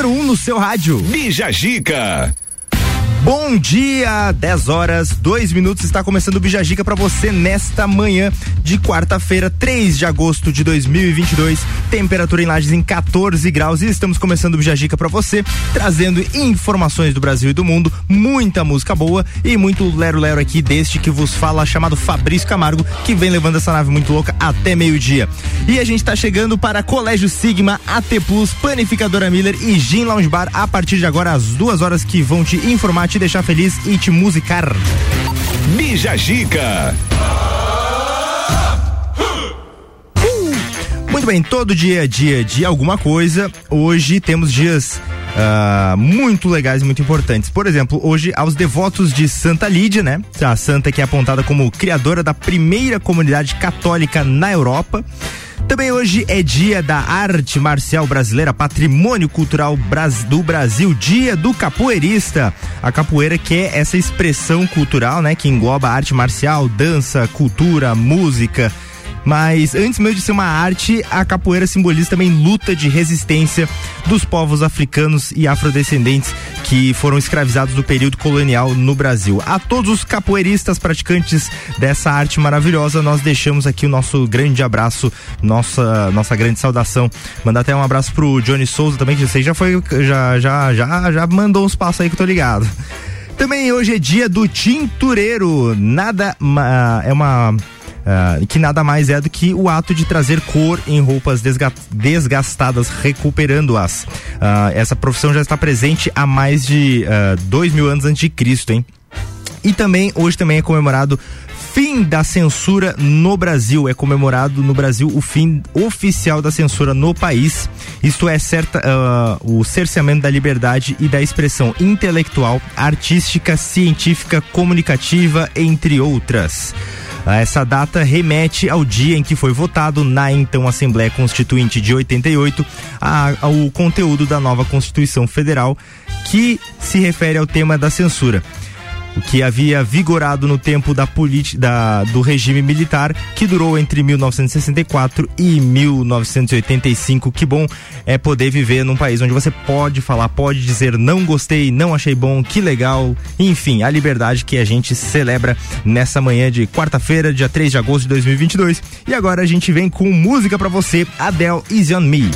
número 1 um no seu rádio. Bija Gica. Bom dia, 10 horas, 2 minutos. Está começando o Bijagica para você nesta manhã de quarta-feira, 3 de agosto de 2022. Temperatura em Lages em 14 graus e estamos começando o Bijagica para você, trazendo informações do Brasil e do mundo, muita música boa e muito lero-lero aqui deste que vos fala, chamado Fabrício Camargo, que vem levando essa nave muito louca até meio-dia. E a gente está chegando para Colégio Sigma, AT Plus, Panificadora Miller e Gin Lounge Bar a partir de agora, às duas horas que vão te informar te deixar feliz e te musicar. Bija Gica. Muito bem, todo dia é dia de alguma coisa. Hoje temos dias uh, muito legais e muito importantes. Por exemplo, hoje aos devotos de Santa Lídia, né? A santa que é apontada como criadora da primeira comunidade católica na Europa. Também hoje é dia da arte marcial brasileira, patrimônio cultural do Brasil, dia do capoeirista. A capoeira que é essa expressão cultural, né, que engloba arte marcial, dança, cultura, música mas antes mesmo de ser uma arte, a capoeira simboliza também luta de resistência dos povos africanos e afrodescendentes que foram escravizados no período colonial no Brasil. A todos os capoeiristas praticantes dessa arte maravilhosa, nós deixamos aqui o nosso grande abraço, nossa nossa grande saudação. Mandar até um abraço pro Johnny Souza também, que você já foi já já já já mandou uns passos aí que eu tô ligado. Também hoje é dia do tintureiro. Nada é uma Uh, que nada mais é do que o ato de trazer cor em roupas desga desgastadas, recuperando-as. Uh, essa profissão já está presente há mais de uh, dois mil anos antes de Cristo, hein? E também, hoje também é comemorado fim da censura no Brasil. É comemorado no Brasil o fim oficial da censura no país. Isto é certa, uh, o cerceamento da liberdade e da expressão intelectual, artística, científica, comunicativa, entre outras. Ah, essa data remete ao dia em que foi votado na então Assembleia Constituinte de 88 a, ao conteúdo da nova Constituição Federal que se refere ao tema da censura o que havia vigorado no tempo da, da do regime militar, que durou entre 1964 e 1985. Que bom é poder viver num país onde você pode falar, pode dizer não gostei, não achei bom, que legal. Enfim, a liberdade que a gente celebra nessa manhã de quarta-feira, dia 3 de agosto de 2022. E agora a gente vem com música para você, Adele Easy on Me.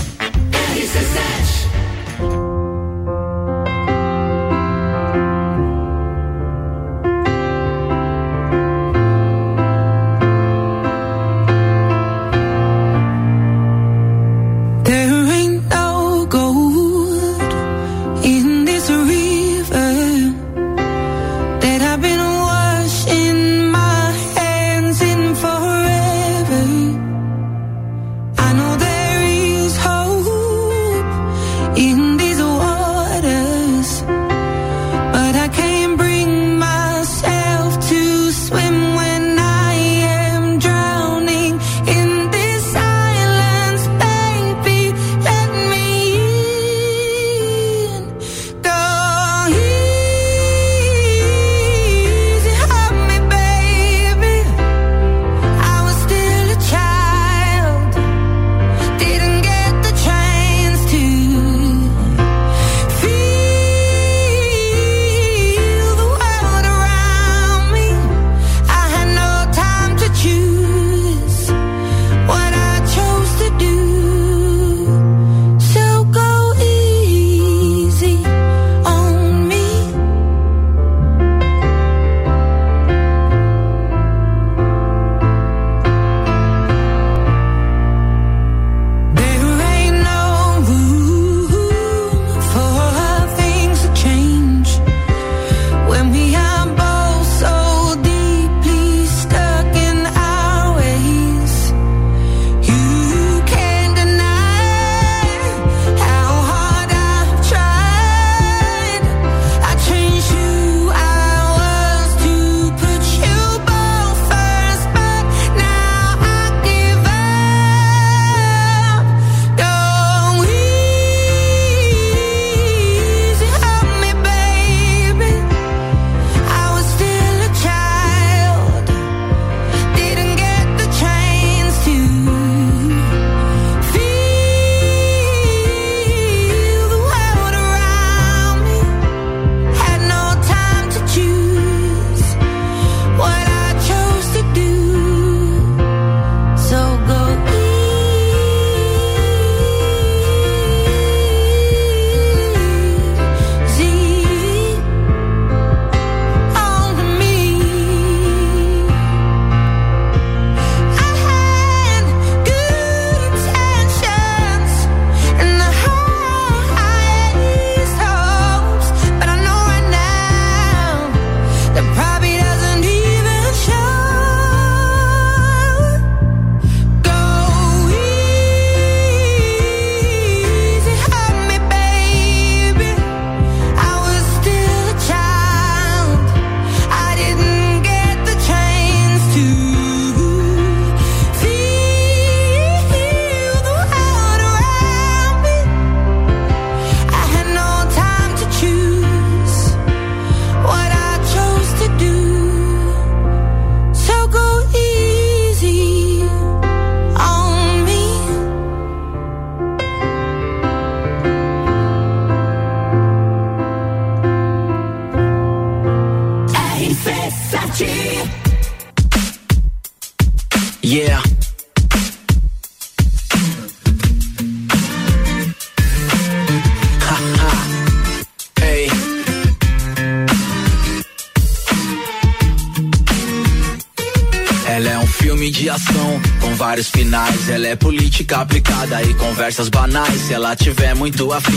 Muito afim,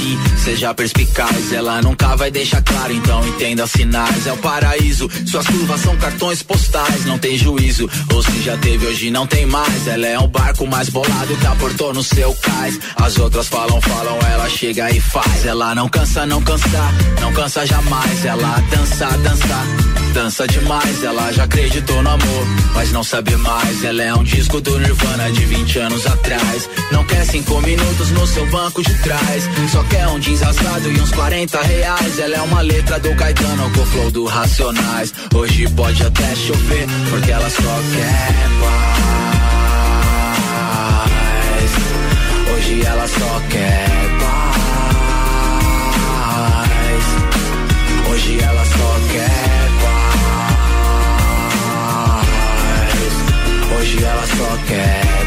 seja perspicaz. Ela nunca vai deixar claro, então entenda sinais. É o paraíso, suas curvas são cartões postais. Não tem juízo, ou se já teve, hoje não tem mais. Ela é um barco mais bolado que aportou no seu cais. As outras falam, falam, ela chega e faz. Ela não cansa, não cansa, não cansa jamais. Ela dança, dança, dança demais. Ela já acreditou no amor, mas não sabe mais. Ela é um disco do Nirvana de 20 anos atrás. Não quer cinco minutos no seu banco de trás. Só quer um jeans rasgado e uns 40 reais. Ela é uma letra do Caetano com flow do Racionais. Hoje pode até chover, porque ela só quer paz. Hoje ela só quer paz. Hoje ela só quer paz. Hoje ela só quer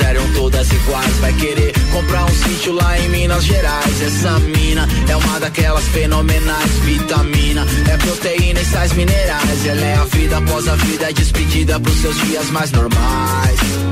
eram todas iguais. Vai querer comprar um sítio lá em Minas Gerais. Essa mina é uma daquelas fenomenais. Vitamina, é proteína e sais minerais. Ela é a vida após a vida, é despedida pros seus dias mais normais.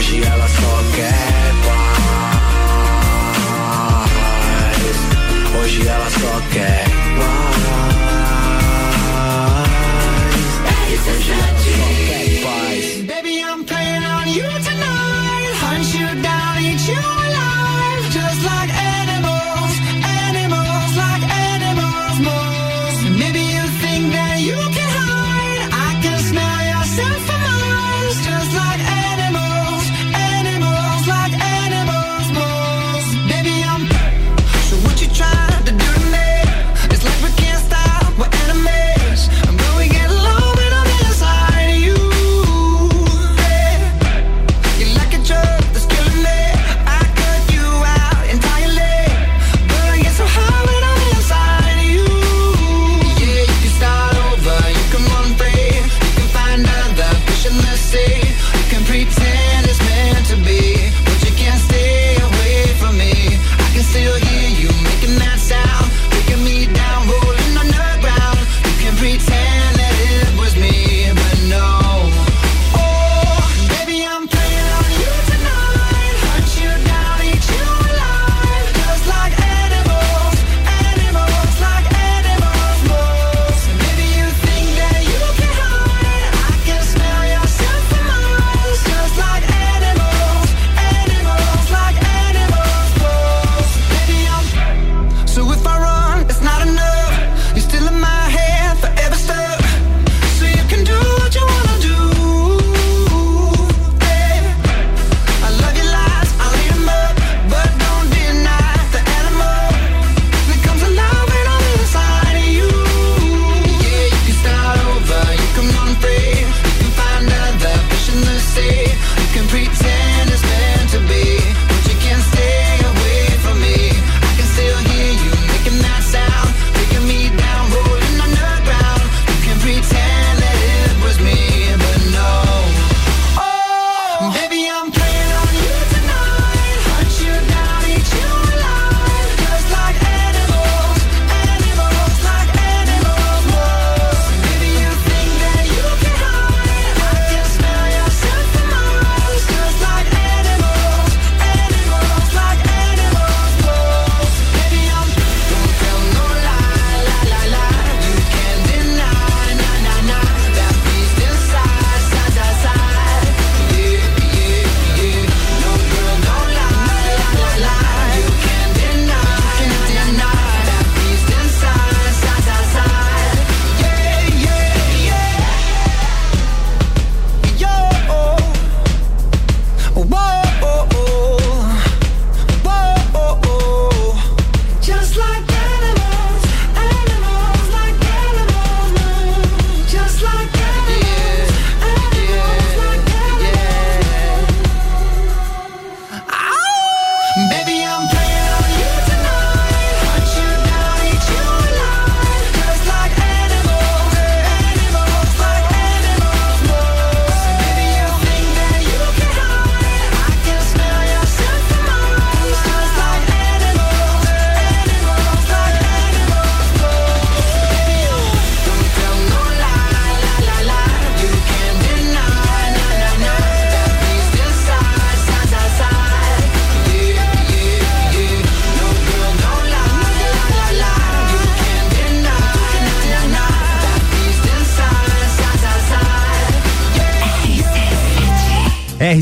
Hoje ela só quer paz. Hoje ela só quer paz. Hoje ela só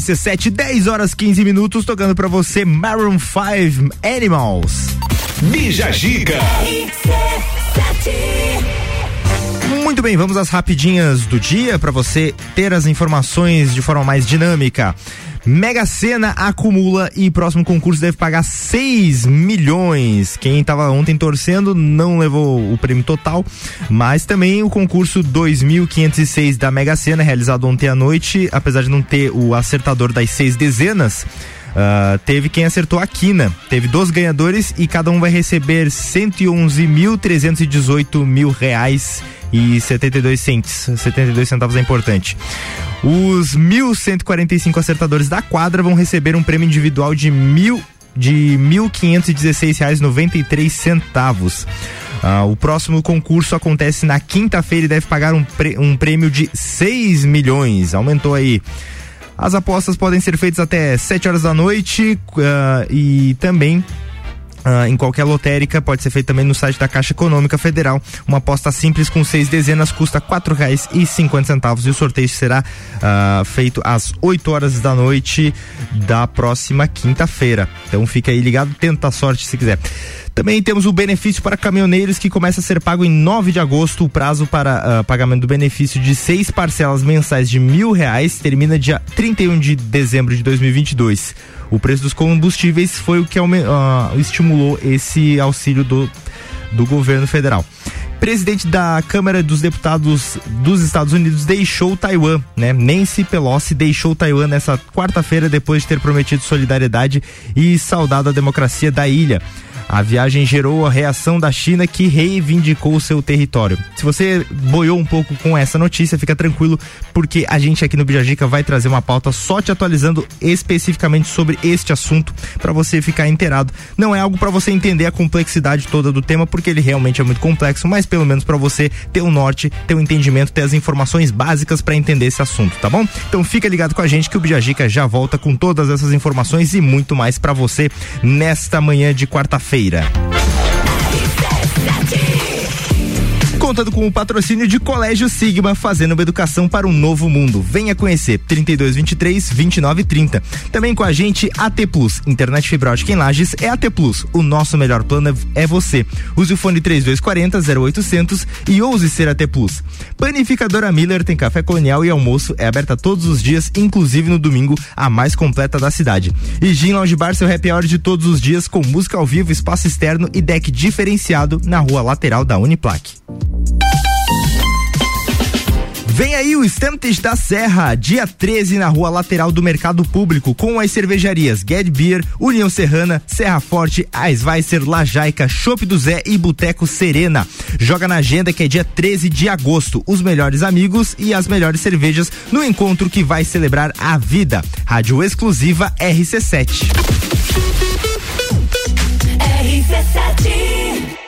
RC7, 10 horas 15 minutos, tocando pra você Maroon 5 Animals. Bija Giga. Muito bem, vamos às rapidinhas do dia para você ter as informações de forma mais dinâmica. Mega Sena acumula e próximo concurso deve pagar 6 milhões. Quem estava ontem torcendo não levou o prêmio total, mas também o concurso 2506 da Mega Sena, realizado ontem à noite, apesar de não ter o acertador das seis dezenas. Uh, teve quem acertou a quina. Teve dois ganhadores e cada um vai receber 111.318 mil reais e 72 cents. 72 centavos é importante. Os 1.145 acertadores da quadra vão receber um prêmio individual de mil de R$ 1.516,93 centavos. Ah, o próximo concurso acontece na quinta-feira e deve pagar um, um prêmio de 6 milhões. Aumentou aí. As apostas podem ser feitas até 7 horas da noite uh, e também Uh, em qualquer lotérica, pode ser feito também no site da Caixa Econômica Federal. Uma aposta simples com seis dezenas custa quatro reais e cinquenta centavos e o sorteio será uh, feito às 8 horas da noite da próxima quinta-feira. Então fica aí ligado, tenta a sorte se quiser. Também temos o benefício para caminhoneiros que começa a ser pago em 9 de agosto. O prazo para uh, pagamento do benefício de seis parcelas mensais de mil reais termina dia 31 de dezembro de 2022. O preço dos combustíveis foi o que uh, estimulou esse auxílio do, do governo federal presidente da Câmara dos Deputados dos Estados Unidos deixou Taiwan, né? Nancy Pelosi deixou Taiwan nessa quarta-feira depois de ter prometido solidariedade e saudado a democracia da ilha. A viagem gerou a reação da China que reivindicou seu território. Se você boiou um pouco com essa notícia, fica tranquilo, porque a gente aqui no Bijagica vai trazer uma pauta só te atualizando especificamente sobre este assunto para você ficar inteirado. Não é algo para você entender a complexidade toda do tema, porque ele realmente é muito complexo, mas pelo menos para você ter um norte, ter um entendimento, ter as informações básicas para entender esse assunto, tá bom? Então fica ligado com a gente que o Bijagica já volta com todas essas informações e muito mais para você nesta manhã de quarta-feira feira contando com o patrocínio de Colégio Sigma, fazendo uma educação para um novo mundo. Venha conhecer 3223 2930. Também com a gente AT Plus, internet fibra ótica em Lages é AT Plus. O nosso melhor plano é você. Use o fone 3240 0800 e ouse ser AT Plus. Panificadora Miller tem café colonial e almoço, é aberta todos os dias, inclusive no domingo, a mais completa da cidade. E Gin Lounge Bar, seu happy hour de todos os dias com música ao vivo, espaço externo e deck diferenciado na rua lateral da Uniplaque. Vem aí o Estantes da Serra, dia 13 na rua lateral do Mercado Público, com as cervejarias Get Beer, União Serrana, Serra Forte, Eisweiser, Lajaica, Chopp do Zé e Boteco Serena. Joga na agenda que é dia 13 de agosto. Os melhores amigos e as melhores cervejas no encontro que vai celebrar a vida. Rádio exclusiva RC7. RC7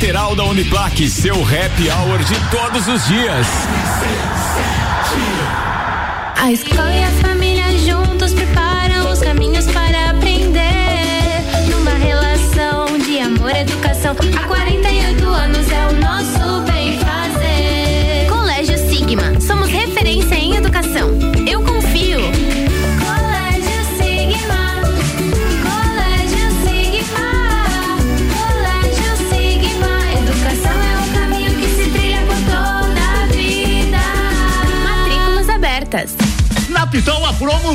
lateral da Uniplaque, seu happy hour de todos os dias. A escola e a família juntos preparam os caminhos para aprender. Numa relação de amor educação, há 48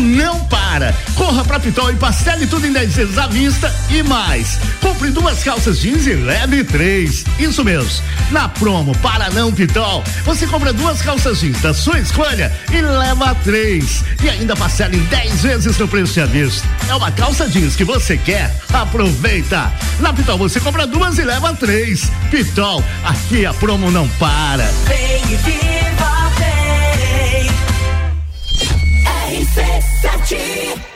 não para. Corra pra Pitol e parcele tudo em 10 vezes à vista e mais. Compre duas calças jeans e leve três. Isso mesmo. Na promo para não Pitol, você compra duas calças jeans da sua escolha e leva três. E ainda parcela em 10 vezes no preço à vista. É uma calça jeans que você quer? Aproveita. Na Pitol você compra duas e leva três. Pitol, aqui a promo não para. RC7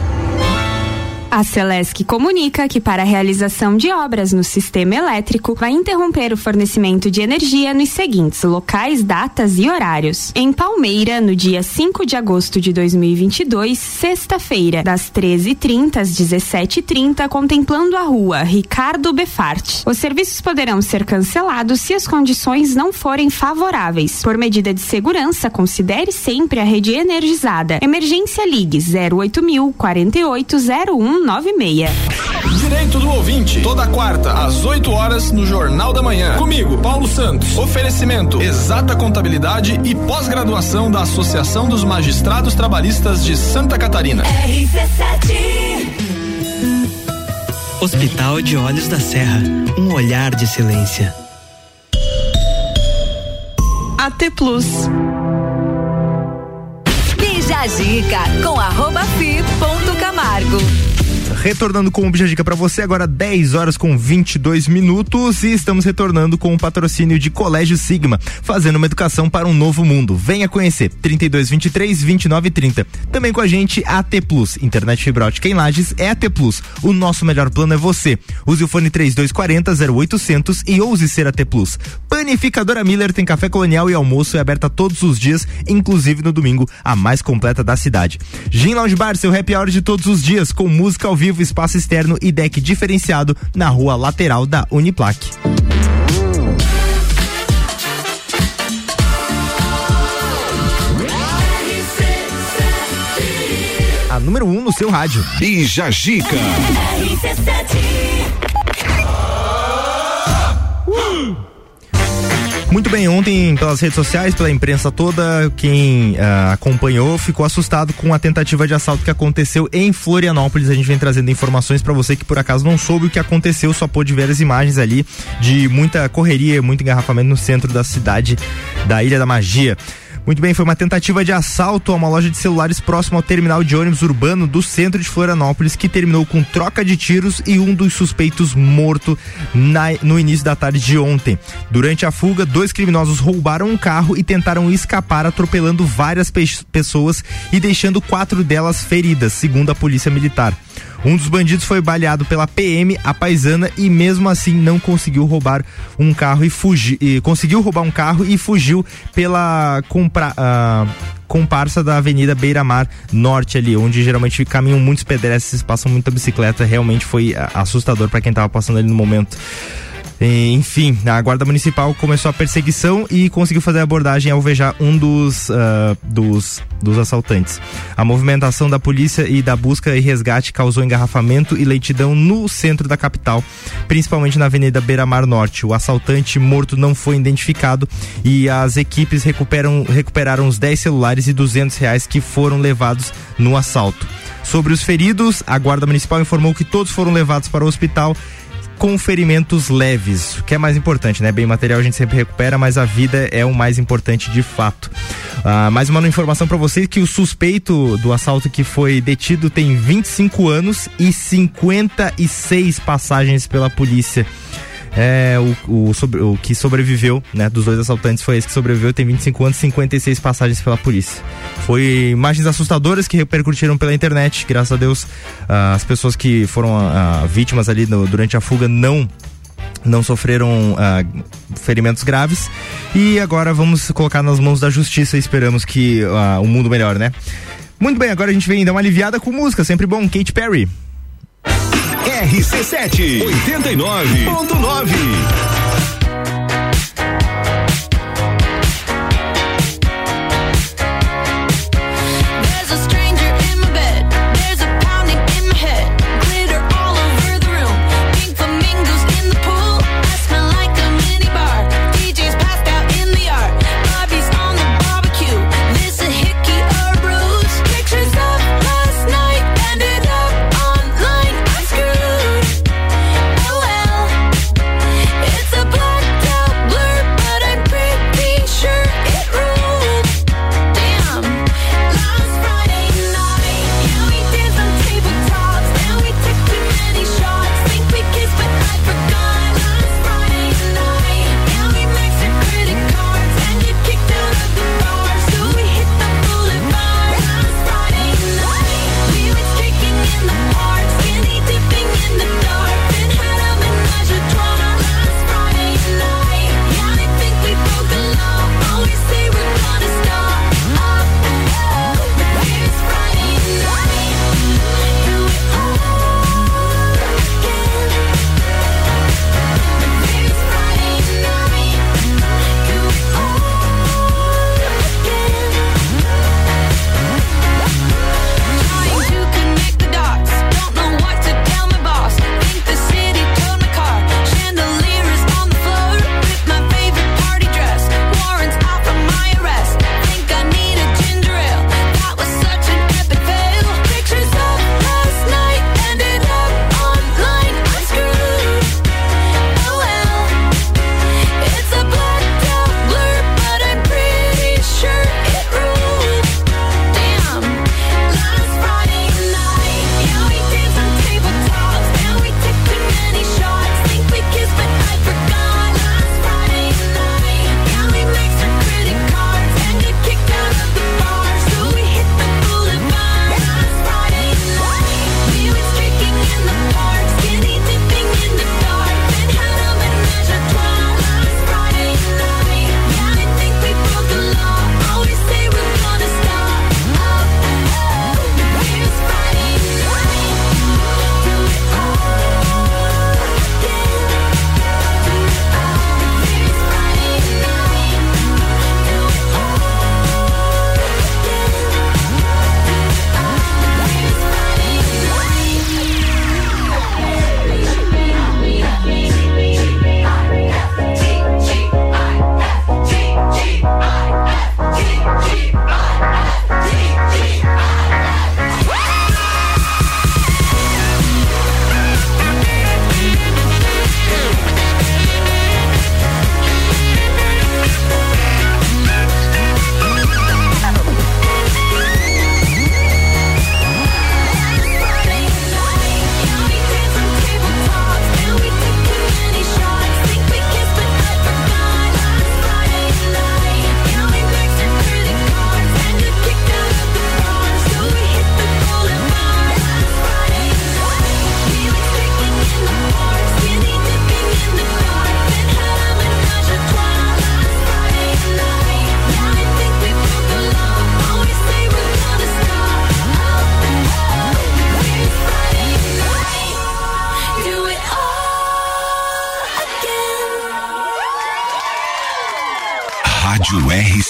A Celesc comunica que para a realização de obras no sistema elétrico vai interromper o fornecimento de energia nos seguintes locais, datas e horários. Em Palmeira, no dia 5 de agosto de 2022, sexta-feira, das 13h30 às 17h30, contemplando a rua Ricardo Befart. Os serviços poderão ser cancelados se as condições não forem favoráveis. Por medida de segurança, considere sempre a rede energizada. Emergência Ligue 08000 480196. Direito do ouvinte, toda quarta às 8 horas no Jornal da Manhã. Comigo, Paulo Santos. Oferecimento: Exata Contabilidade e pós-graduação da Associação dos Magistrados Trabalhistas de Santa Catarina. Hospital de Olhos da Serra, um olhar de excelência. AT Plus. Bija a dica com arroba fi ponto Camargo. Retornando com o Bija Dica pra você, agora 10 horas com 22 minutos e estamos retornando com o patrocínio de Colégio Sigma, fazendo uma educação para um novo mundo. Venha conhecer 3223 2930. Também com a gente AT Plus, internet fibra ótica em Lages é AT Plus. O nosso melhor plano é você. Use o fone 3240 0800 e ouse ser AT Plus. Panificadora Miller tem café colonial e almoço é aberta todos os dias, inclusive no domingo, a mais completa da cidade. Gin Lounge Bar, seu happy hour de todos os dias, com música ao vivo, espaço externo e deck diferenciado na rua lateral da Uniplaque. A número 1 um no seu rádio. Bija Gica. Muito bem, ontem pelas redes sociais, pela imprensa toda, quem ah, acompanhou ficou assustado com a tentativa de assalto que aconteceu em Florianópolis. A gente vem trazendo informações para você que por acaso não soube o que aconteceu, só pôde ver as imagens ali de muita correria, muito engarrafamento no centro da cidade da Ilha da Magia. Muito bem, foi uma tentativa de assalto a uma loja de celulares próximo ao terminal de ônibus urbano do centro de Florianópolis, que terminou com troca de tiros e um dos suspeitos morto na- no início da tarde de ontem. Durante a fuga, dois criminosos roubaram um carro e tentaram escapar, atropelando várias pe- pessoas e deixando quatro delas feridas, segundo a polícia militar. Um dos bandidos foi baleado pela PM, a paisana, e mesmo assim não conseguiu roubar um carro e fugir. e conseguiu roubar um carro e fugiu pela compra, ah, comparsa da Avenida Beira Mar Norte ali, onde geralmente caminham muitos pedestres, passam muita bicicleta. Realmente foi ah, assustador para quem tava passando ali no momento. E, Enfim, a guarda municipal começou a perseguição e conseguiu fazer a abordagem e alvejar um dos, ah, dos, dos assaltantes. A movimentação da polícia e da busca e resgate causou engarrafamento e leitidão no centro da capital, principalmente na Avenida Beira Mar Norte. O assaltante morto não foi identificado e as equipes recuperam, recuperaram os 10 celulares e 200 reais que foram levados no assalto. Sobre os feridos, a Guarda Municipal informou que todos foram levados para o hospital com ferimentos leves, o que é mais importante, né? Bem material a gente sempre recupera, mas a vida é o mais importante de fato. Ah, mais uma informação para vocês que o suspeito do assalto que foi detido tem 25 anos e 56 passagens pela polícia é o, o, sobre, o que sobreviveu, né? Dos dois assaltantes foi esse que sobreviveu, tem 25 anos e 56 passagens pela polícia. Foi imagens assustadoras que repercutiram pela internet, graças a Deus. Ah, as pessoas que foram ah, ah, vítimas ali no, durante a fuga não não sofreram ferimentos graves. E agora vamos colocar nas mãos da justiça e esperamos que o mundo melhore, né? Muito bem, agora a gente vem dar uma aliviada com música, sempre bom, Kate Perry. RC7 89.9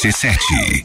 RC7.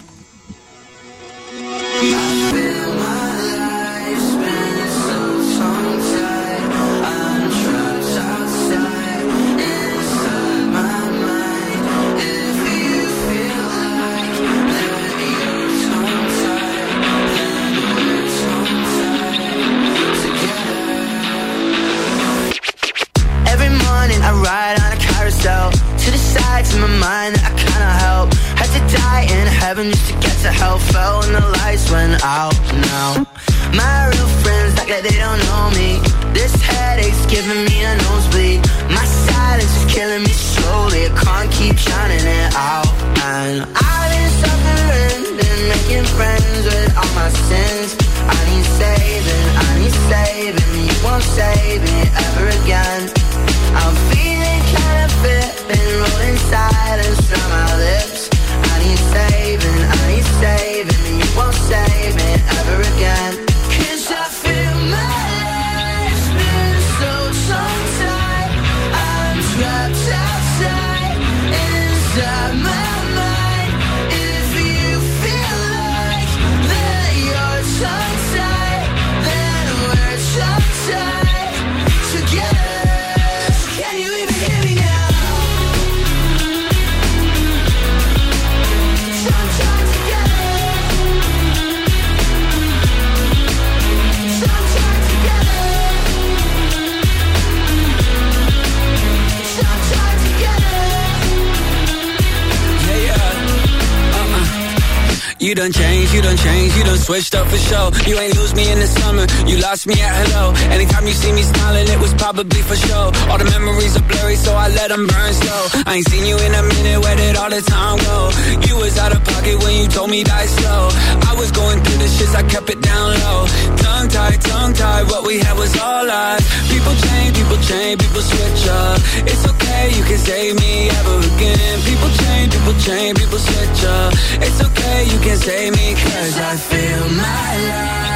Show. You ain't lose me in the summer, you lost me at hello. Anytime you see me smiling, it was probably for show. All the memories are blurry, so I let them burn slow. I ain't seen you in a minute, where did all the time go? You was out of pocket when you told me die slow. I was going through the shits, I kept it down low. Tongue tied, tongue tied, what we had was all lies. People change, people change, people switch up. It's okay, you can save me ever again. People change, people change, people switch up. It's okay, you can save me, cause I feel my life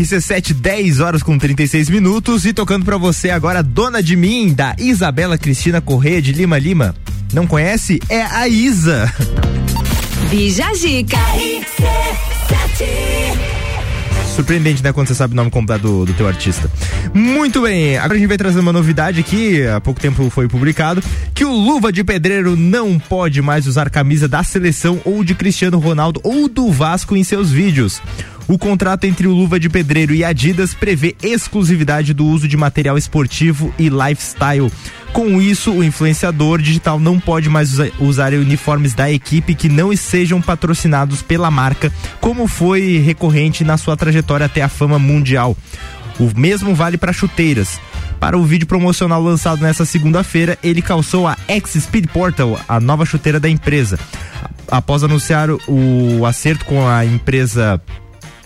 RC7, 10 horas com 36 minutos e tocando pra você agora Dona de Mim, da Isabela Cristina Correia de Lima Lima. Não conhece? É a Isa. Bija Zica. Surpreendente, né? Quando você sabe o nome completo do, do teu artista. Muito bem, agora a gente vai trazer uma novidade aqui, há pouco tempo foi publicado, que o Luva de Pedreiro não pode mais usar camisa da seleção ou de Cristiano Ronaldo ou do Vasco em seus vídeos. O contrato entre o Luva de Pedreiro e Adidas prevê exclusividade do uso de material esportivo e lifestyle. Com isso, o influenciador digital não pode mais usa- usar uniformes da equipe que não sejam patrocinados pela marca, como foi recorrente na sua trajetória até a fama mundial. O mesmo vale para chuteiras. Para o vídeo promocional lançado nesta segunda-feira, ele calçou a X Speed Portal, a nova chuteira da empresa. Após anunciar o acerto com a empresa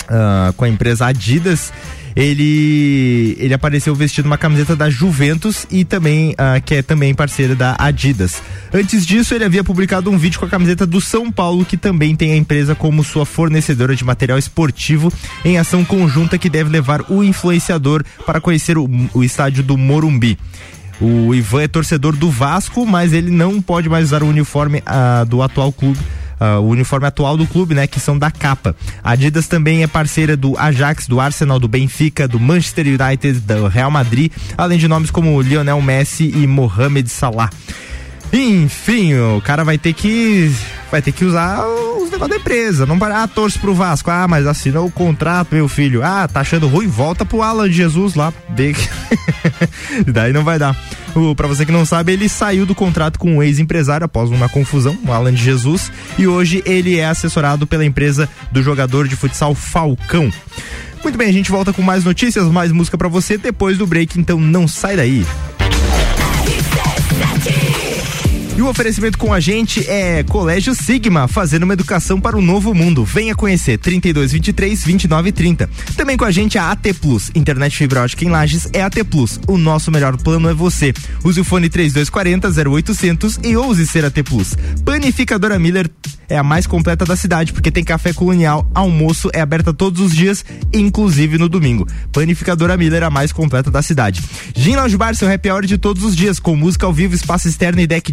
ah, com a empresa Adidas, ele ele apareceu vestindo uma camiseta da Juventus e também ah, que é também parceira da Adidas. Antes disso, ele havia publicado um vídeo com a camiseta do São Paulo, que também tem a empresa como sua fornecedora de material esportivo, em ação conjunta que deve levar o influenciador para conhecer o, o estádio do Morumbi. O Ivan é torcedor do Vasco, mas ele não pode mais usar o uniforme ah, do atual clube. Ah, o uniforme atual do clube, né? Que são da capa. A Adidas também é parceira do Ajax, do Arsenal, do Benfica, do Manchester United, do Real Madrid, além de nomes como Lionel Messi e Mohamed Salah. Enfim, o cara vai ter que vai ter que usar os negócios da empresa. Não para, ah, torce pro Vasco. Ah, mas assinou o contrato, meu filho. Ah, tá achando ruim? Volta pro Alan Jesus lá. Daí não vai dar. O, pra você que não sabe, ele saiu do contrato com o ex-empresário após uma confusão, o Alan de Jesus, e hoje ele é assessorado pela empresa do jogador de futsal Falcão. Muito bem, a gente volta com mais notícias, mais música pra você depois do break, então não sai daí. E o oferecimento com a gente é Colégio Sigma, fazendo uma educação para o novo mundo. Venha conhecer 3223 2930. Também com a gente a AT Plus, internet fibra ótica em Lages é AT Plus. O nosso melhor plano é você. Use o fone 3240 0800 e ouse ser AT Plus. Panificadora Miller é a mais completa da cidade porque tem café colonial, almoço é aberta todos os dias, inclusive no domingo. Panificadora Miller a mais completa da cidade. Gin Lounge Bar, seu happy hour de todos os dias, com música ao vivo, espaço externo e deck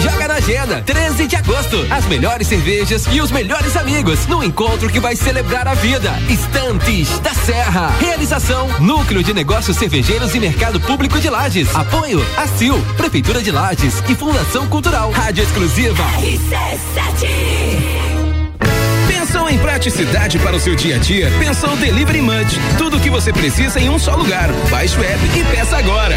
Joga na agenda, 13 de agosto. As melhores cervejas e os melhores amigos no encontro que vai celebrar a vida. Estantes da Serra. Realização: Núcleo de Negócios Cervejeiros e Mercado Público de Lages. Apoio: ACIL, Prefeitura de Lages e Fundação Cultural. Rádio Exclusiva. Pensou em praticidade para o seu dia a dia? Pensou Delivery Munch. Tudo o que você precisa em um só lugar. Baixe o app e peça agora.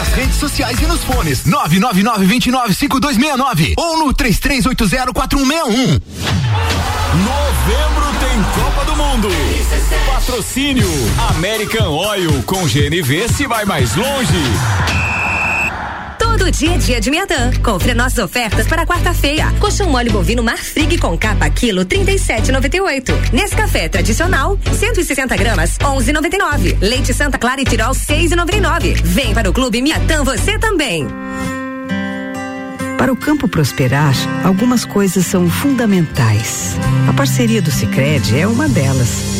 Nas redes sociais e nos fones 999-295269 ou no 33804161. Novembro tem Copa do Mundo. Patrocínio American Oil com GNV se vai mais longe. Todo dia é dia de Miatã. Confira nossas ofertas para quarta-feira. Colchão mole bovino Marfrig com capa quilo 37,98. Nescafé tradicional 160 gramas 11,99. Leite Santa Clara e Tirol 6,99. Vem para o Clube Miatã você também. Para o campo prosperar, algumas coisas são fundamentais. A parceria do Sicredi é uma delas.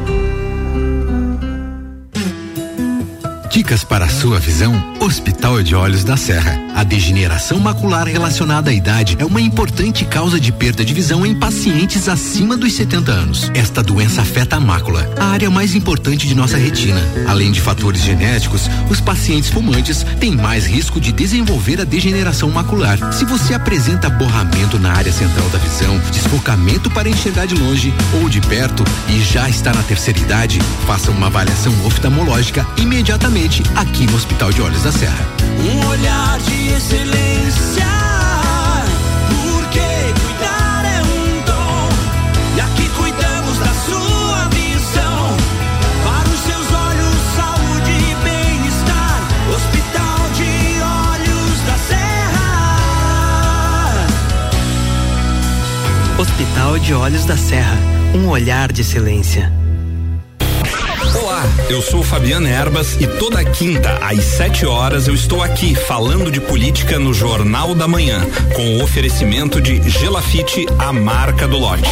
Dicas para a sua visão? Hospital de Olhos da Serra. A degeneração macular relacionada à idade é uma importante causa de perda de visão em pacientes acima dos 70 anos. Esta doença afeta a mácula, a área mais importante de nossa retina. Além de fatores genéticos, os pacientes fumantes têm mais risco de desenvolver a degeneração macular. Se você apresenta borramento na área central da visão, desfocamento para enxergar de longe ou de perto e já está na terceira idade, faça uma avaliação oftalmológica imediatamente aqui no Hospital de Olhos da Serra. Um olhar de excelência. Porque cuidar é um dom. E aqui cuidamos da sua visão. Para os seus olhos, saúde e bem-estar. Hospital de Olhos da Serra. Hospital de Olhos da Serra. Um olhar de excelência. Eu sou Fabiana Erbas e toda quinta às 7 horas eu estou aqui falando de política no Jornal da Manhã, com o oferecimento de Gelafite, a marca do lote.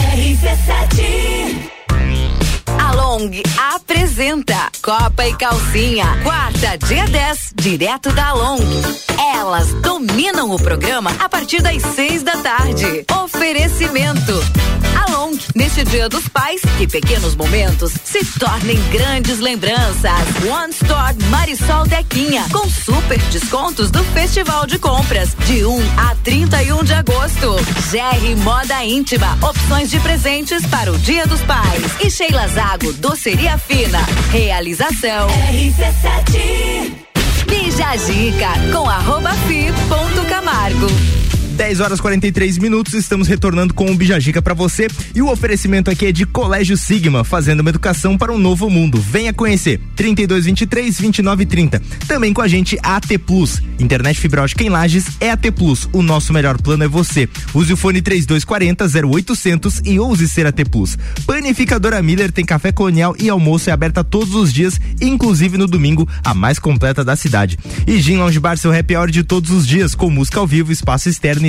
A Long apresenta Copa e Calcinha, quarta, dia 10, direto da Long. Elas dominam o programa a partir das seis da tarde. Oferecimento. A Long, neste dia dos pais, que pequenos momentos se tornem grandes lembranças. One Store Marisol Dequinha, com super descontos do Festival de Compras, de 1 a 31 de agosto. GR Moda Íntima, opções de presentes para o Dia dos Pais. E Sheila Zago, doceria fina. Realização. RC7. Bija Gica, com arroba fi ponto Camargo. 10 horas 43 minutos, estamos retornando com o Bijagica para você e o oferecimento aqui é de Colégio Sigma, fazendo uma educação para um novo mundo. Venha conhecer. 3223 2930. Também com a gente AT Plus. Internet fibra ótica em Lages é AT Plus. O nosso melhor plano é você. Use o fone 3240 0800 e ouse ser AT Plus. Panificadora Miller tem café colonial e almoço é aberta todos os dias, inclusive no domingo, a mais completa da cidade. E Gin Lounge Bar, seu happy hour de todos os dias, com música ao vivo, espaço externo e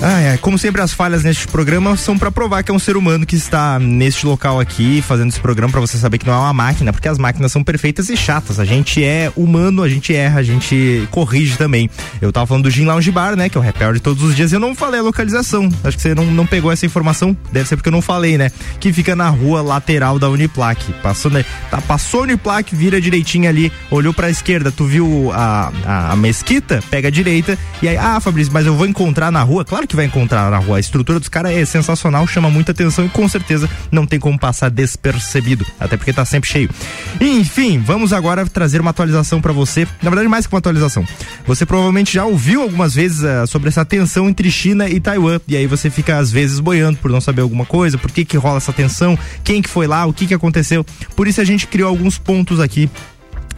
Ah, é. Como sempre, as falhas neste programa são para provar que é um ser humano que está neste local aqui, fazendo esse programa, para você saber que não é uma máquina, porque as máquinas são perfeitas e chatas. A gente é humano, a gente erra, a gente corrige também. Eu tava falando do Gin Lounge Bar, né? Que é o hour de todos os dias, e eu não falei a localização. Acho que você não, não pegou essa informação. Deve ser porque eu não falei, né? Que fica na rua lateral da Uniplac. Passou, né? Tá, passou a Uniplac, vira direitinho ali, olhou pra esquerda, tu viu a, a, a mesquita, pega a direita, e aí, ah, Fabrício, mas eu vou encontrar na rua? Claro que vai encontrar na rua. A estrutura dos caras é sensacional, chama muita atenção e com certeza não tem como passar despercebido, até porque tá sempre cheio. Enfim, vamos agora trazer uma atualização para você. Na verdade, mais que uma atualização. Você provavelmente já ouviu algumas vezes uh, sobre essa tensão entre China e Taiwan. E aí você fica às vezes boiando por não saber alguma coisa, por que que rola essa tensão, quem que foi lá, o que que aconteceu. Por isso a gente criou alguns pontos aqui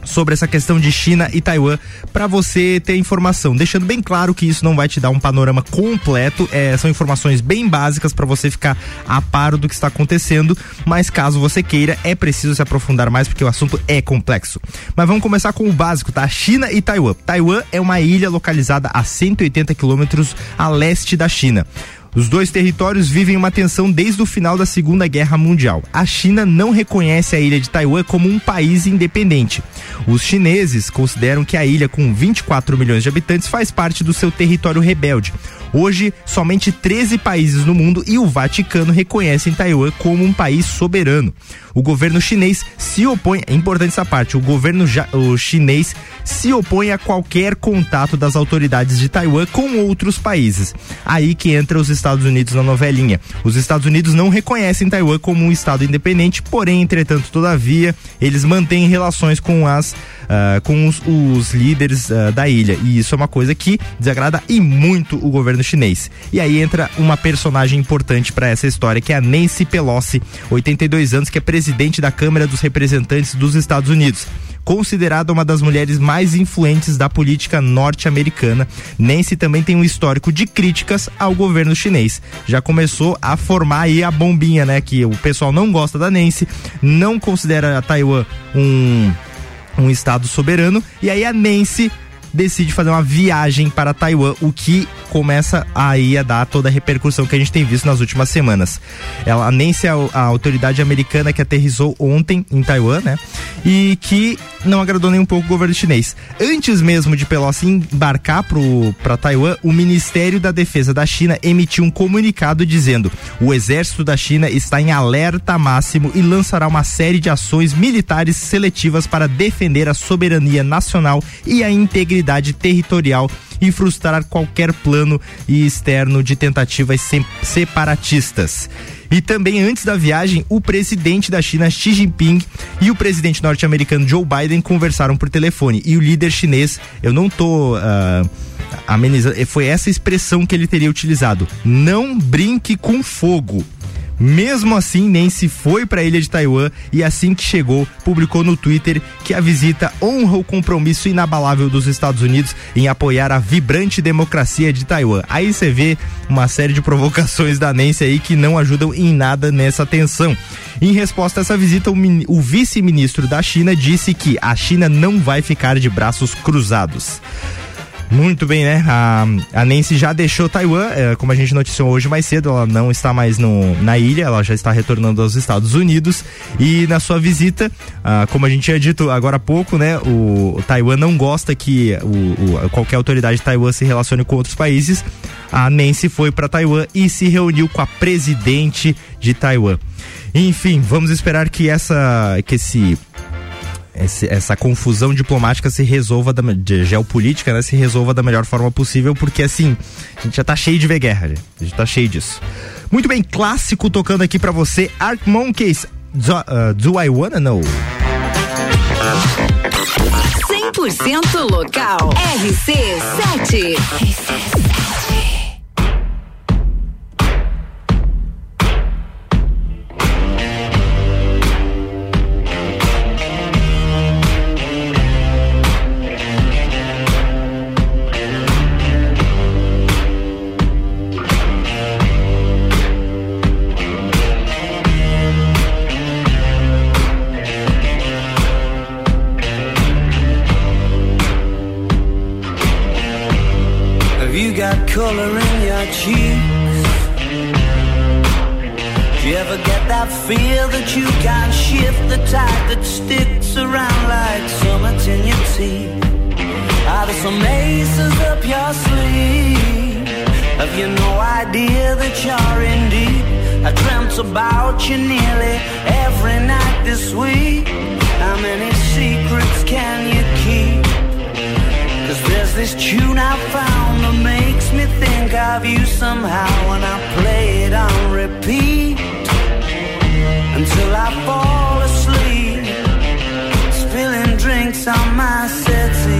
sobre essa questão de China e Taiwan para você ter informação, deixando bem claro que isso não vai te dar um panorama completo, é, são informações bem básicas para você ficar a par do que está acontecendo, mas caso você queira, é preciso se aprofundar mais porque o assunto é complexo. Mas vamos começar com o básico, tá? China e Taiwan. Taiwan é uma ilha localizada a 180 quilômetros a leste da China. Os dois territórios vivem uma tensão desde o final da Segunda Guerra Mundial. A China não reconhece a ilha de Taiwan como um país independente. Os chineses consideram que a ilha, com 24 milhões de habitantes, faz parte do seu território rebelde. Hoje, somente 13 países no mundo e o Vaticano reconhecem Taiwan como um país soberano. O governo chinês se opõe, é importante essa parte, o governo ja, o chinês se opõe a qualquer contato das autoridades de Taiwan com outros países. Aí que entra os Estados Unidos na novelinha. Os Estados Unidos não reconhecem Taiwan como um estado independente, porém, entretanto, todavia, eles mantêm relações com as ah, com os, os líderes ah, da ilha. E isso é uma coisa que desagrada e muito o governo chinês. E aí entra uma personagem importante para essa história, que é a Nancy Pelosi, 82 anos, que é presidente da Câmara dos Representantes dos Estados Unidos considerada uma das mulheres mais influentes da política norte-americana. Nancy também tem um histórico de críticas ao governo chinês. Já começou a formar aí a bombinha, né? Que o pessoal não gosta da Nancy, não considera a Taiwan um um estado soberano e aí a Nancy decide fazer uma viagem para Taiwan, o que começa aí a dar toda a repercussão que a gente tem visto nas últimas semanas. Ela, Nancy é a, a autoridade americana que aterrizou ontem em Taiwan, né? E que não agradou nem um pouco o governo chinês. Antes mesmo de Pelosi embarcar para Taiwan, o Ministério da Defesa da China emitiu um comunicado dizendo: o exército da China está em alerta máximo e lançará uma série de ações militares seletivas para defender a soberania nacional e a integridade territorial e frustrar qualquer plano externo de tentativas separatistas. E também antes da viagem, o presidente da China, Xi Jinping, e o presidente norte-americano Joe Biden conversaram por telefone. E o líder chinês, eu não tô ah, amenizando, foi essa expressão que ele teria utilizado: não brinque com fogo. Mesmo assim, Nancy foi para a ilha de Taiwan e assim que chegou, publicou no Twitter que a visita honra o compromisso inabalável dos Estados Unidos em apoiar a vibrante democracia de Taiwan. Aí você vê uma série de provocações da Nancy aí que não ajudam em nada nessa tensão. Em resposta a essa visita, o, o vice-ministro da China disse que a China não vai ficar de braços cruzados. Muito bem, né? A, a Nancy já deixou Taiwan, é, como a gente noticiou hoje mais cedo, ela não está mais no, na ilha, ela já está retornando aos Estados Unidos. E na sua visita, ah, como a gente tinha dito agora há pouco, né? O, o Taiwan não gosta que o, o- qualquer autoridade de Taiwan se relacione com outros países. A Nancy foi para Taiwan e se reuniu com a presidente de Taiwan. Enfim, vamos esperar que essa que esse esse, essa confusão diplomática se resolva da, de geopolítica, né, se resolva da melhor forma possível, porque assim, a gente já tá cheio de ver guerra, né? a gente tá cheio disso. Muito bem, clássico tocando aqui para você, Art Monkeys, do, uh, ah, do I Wanna Know? 100% local, RC7. RC7. Idea that you're in deep? I dreamt about you nearly every night this week. How many secrets can you keep? Cause there's this tune I found that makes me think of you somehow when I play it on repeat until I fall asleep, spilling drinks on my settee.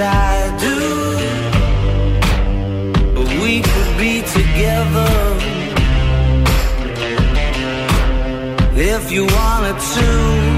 I do. We could be together if you wanted to.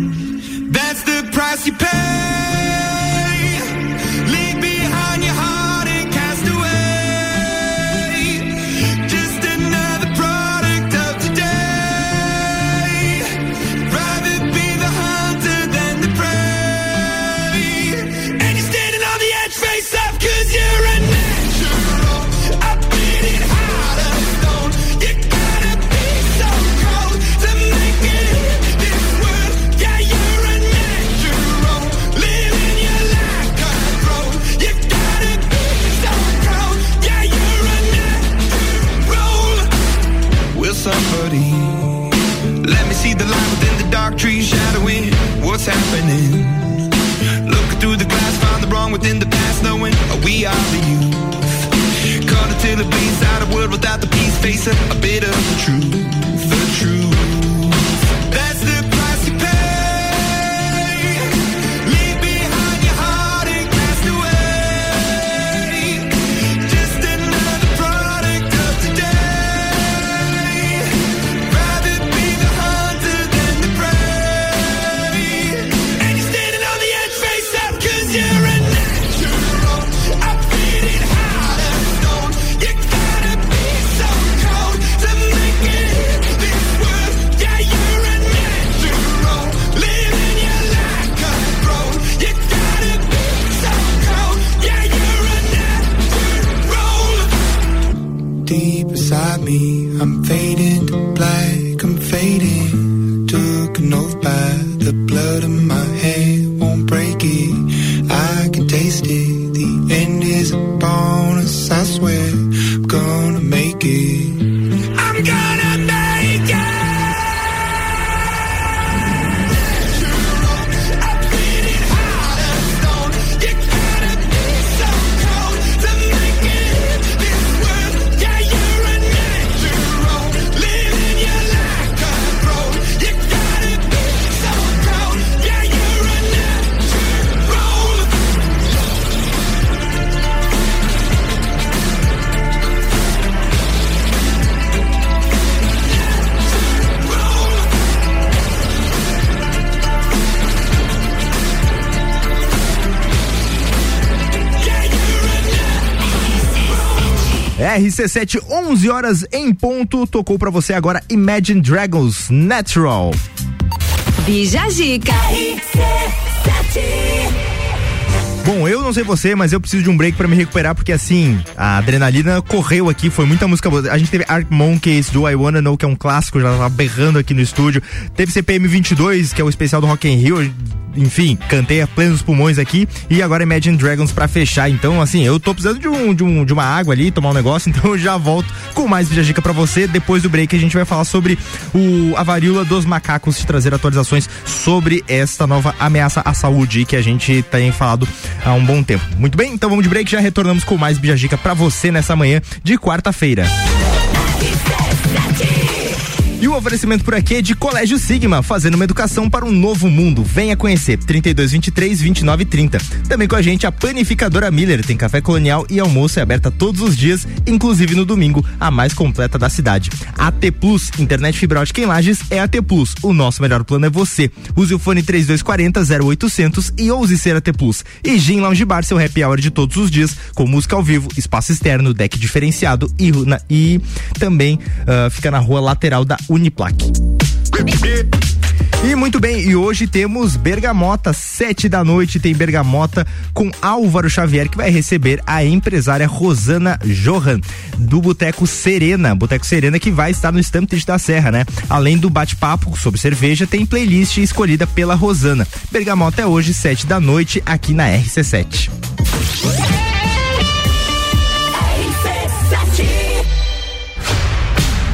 said. RC7, 11 horas em ponto. Tocou pra você agora Imagine Dragons Natural. Bija Zica. Bom, eu não sei você, mas eu preciso de um break pra me recuperar, porque assim, a adrenalina correu aqui, foi muita música boa. A gente teve Arc Monkeys do I Wanna Know, que é um clássico, já tava berrando aqui no estúdio. Teve CPM 22, que é o especial do Rock in Rio. Enfim, cantei a plenos pulmões aqui. E agora Imagine Dragons pra fechar. Então, assim, eu tô precisando de, um, de, um, de uma água ali, tomar um negócio. Então eu já volto com mais Bija Dica pra você. Depois do break, a gente vai falar sobre o, a varíola dos macacos, te trazer atualizações sobre esta nova ameaça à saúde que a gente tem falado há um bom tempo. Muito bem, então vamos de break, já retornamos com mais Bija Dica pra você nessa manhã de quarta-feira. E o oferecimento por aqui é de Colégio Sigma, fazendo uma educação para um novo mundo. Venha conhecer 3223 2930. Também com a gente a panificadora Miller, tem café colonial e almoço é aberta todos os dias, inclusive no domingo, a mais completa da cidade. AT Plus, internet fibra ótica em Lages é AT Plus. O nosso melhor plano é você. Use o fone 3240 0800 e ouse ser AT Plus. E Gin Lounge Bar, seu happy hour de todos os dias, com música ao vivo, espaço externo, deck diferenciado e, na- e também ah, fica na rua lateral da Uniplac. E muito bem, e hoje temos Bergamota, sete da noite tem Bergamota com Álvaro Xavier, que vai receber a empresária Rosana Johan, do Boteco Serena. Boteco Serena que vai estar no Stampede da Serra, né? Além do bate-papo sobre cerveja, tem playlist escolhida pela Rosana. Bergamota é hoje, sete da noite, aqui na RC7.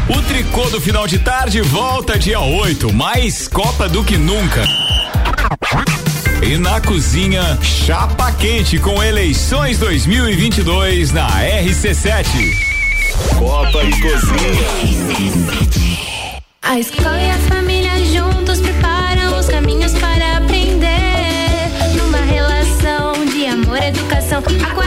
O tricô do final de tarde volta dia 8, mais Copa do que nunca. E na cozinha, chapa quente com eleições 2022 na RC7. Copa e cozinha. A escola e a família juntos preparam os caminhos para aprender. Numa relação de amor e educação. Há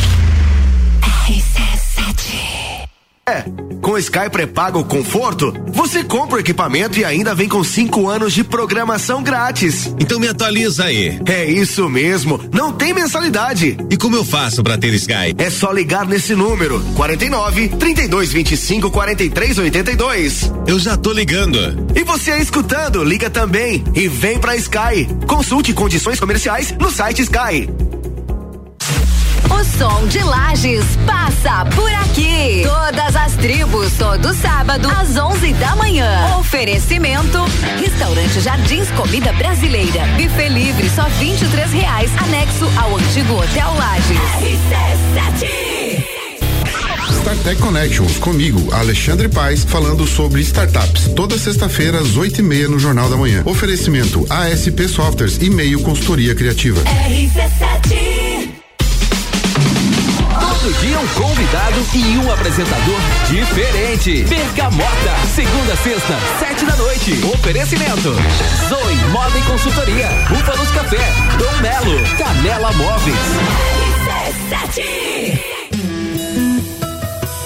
É, com Sky pré-pago conforto, você compra o equipamento e ainda vem com cinco anos de programação grátis. Então me atualiza aí. É isso mesmo, não tem mensalidade. E como eu faço pra ter Sky? É só ligar nesse número, 49 3225 4382. Eu já tô ligando. E você aí escutando, liga também e vem pra Sky. Consulte condições comerciais no site Sky. O som de Lages passa por aqui. Todas as tribos, todo sábado, às 11 da manhã. Oferecimento: Restaurante Jardins Comida Brasileira. Buffet livre, só 23 reais. Anexo ao antigo Hotel Lages. StarTech Connections, comigo, Alexandre Paes, falando sobre startups. Toda sexta-feira, às oito e meia, no Jornal da Manhã. Oferecimento ASP Softwares e meio consultoria criativa. Todo dia um convidado e um apresentador diferente. Bergamota, segunda, sexta, sete da noite. Oferecimento. Zoe Moda e Consultoria. Búfalos Café. Dom Melo. Canela Móveis.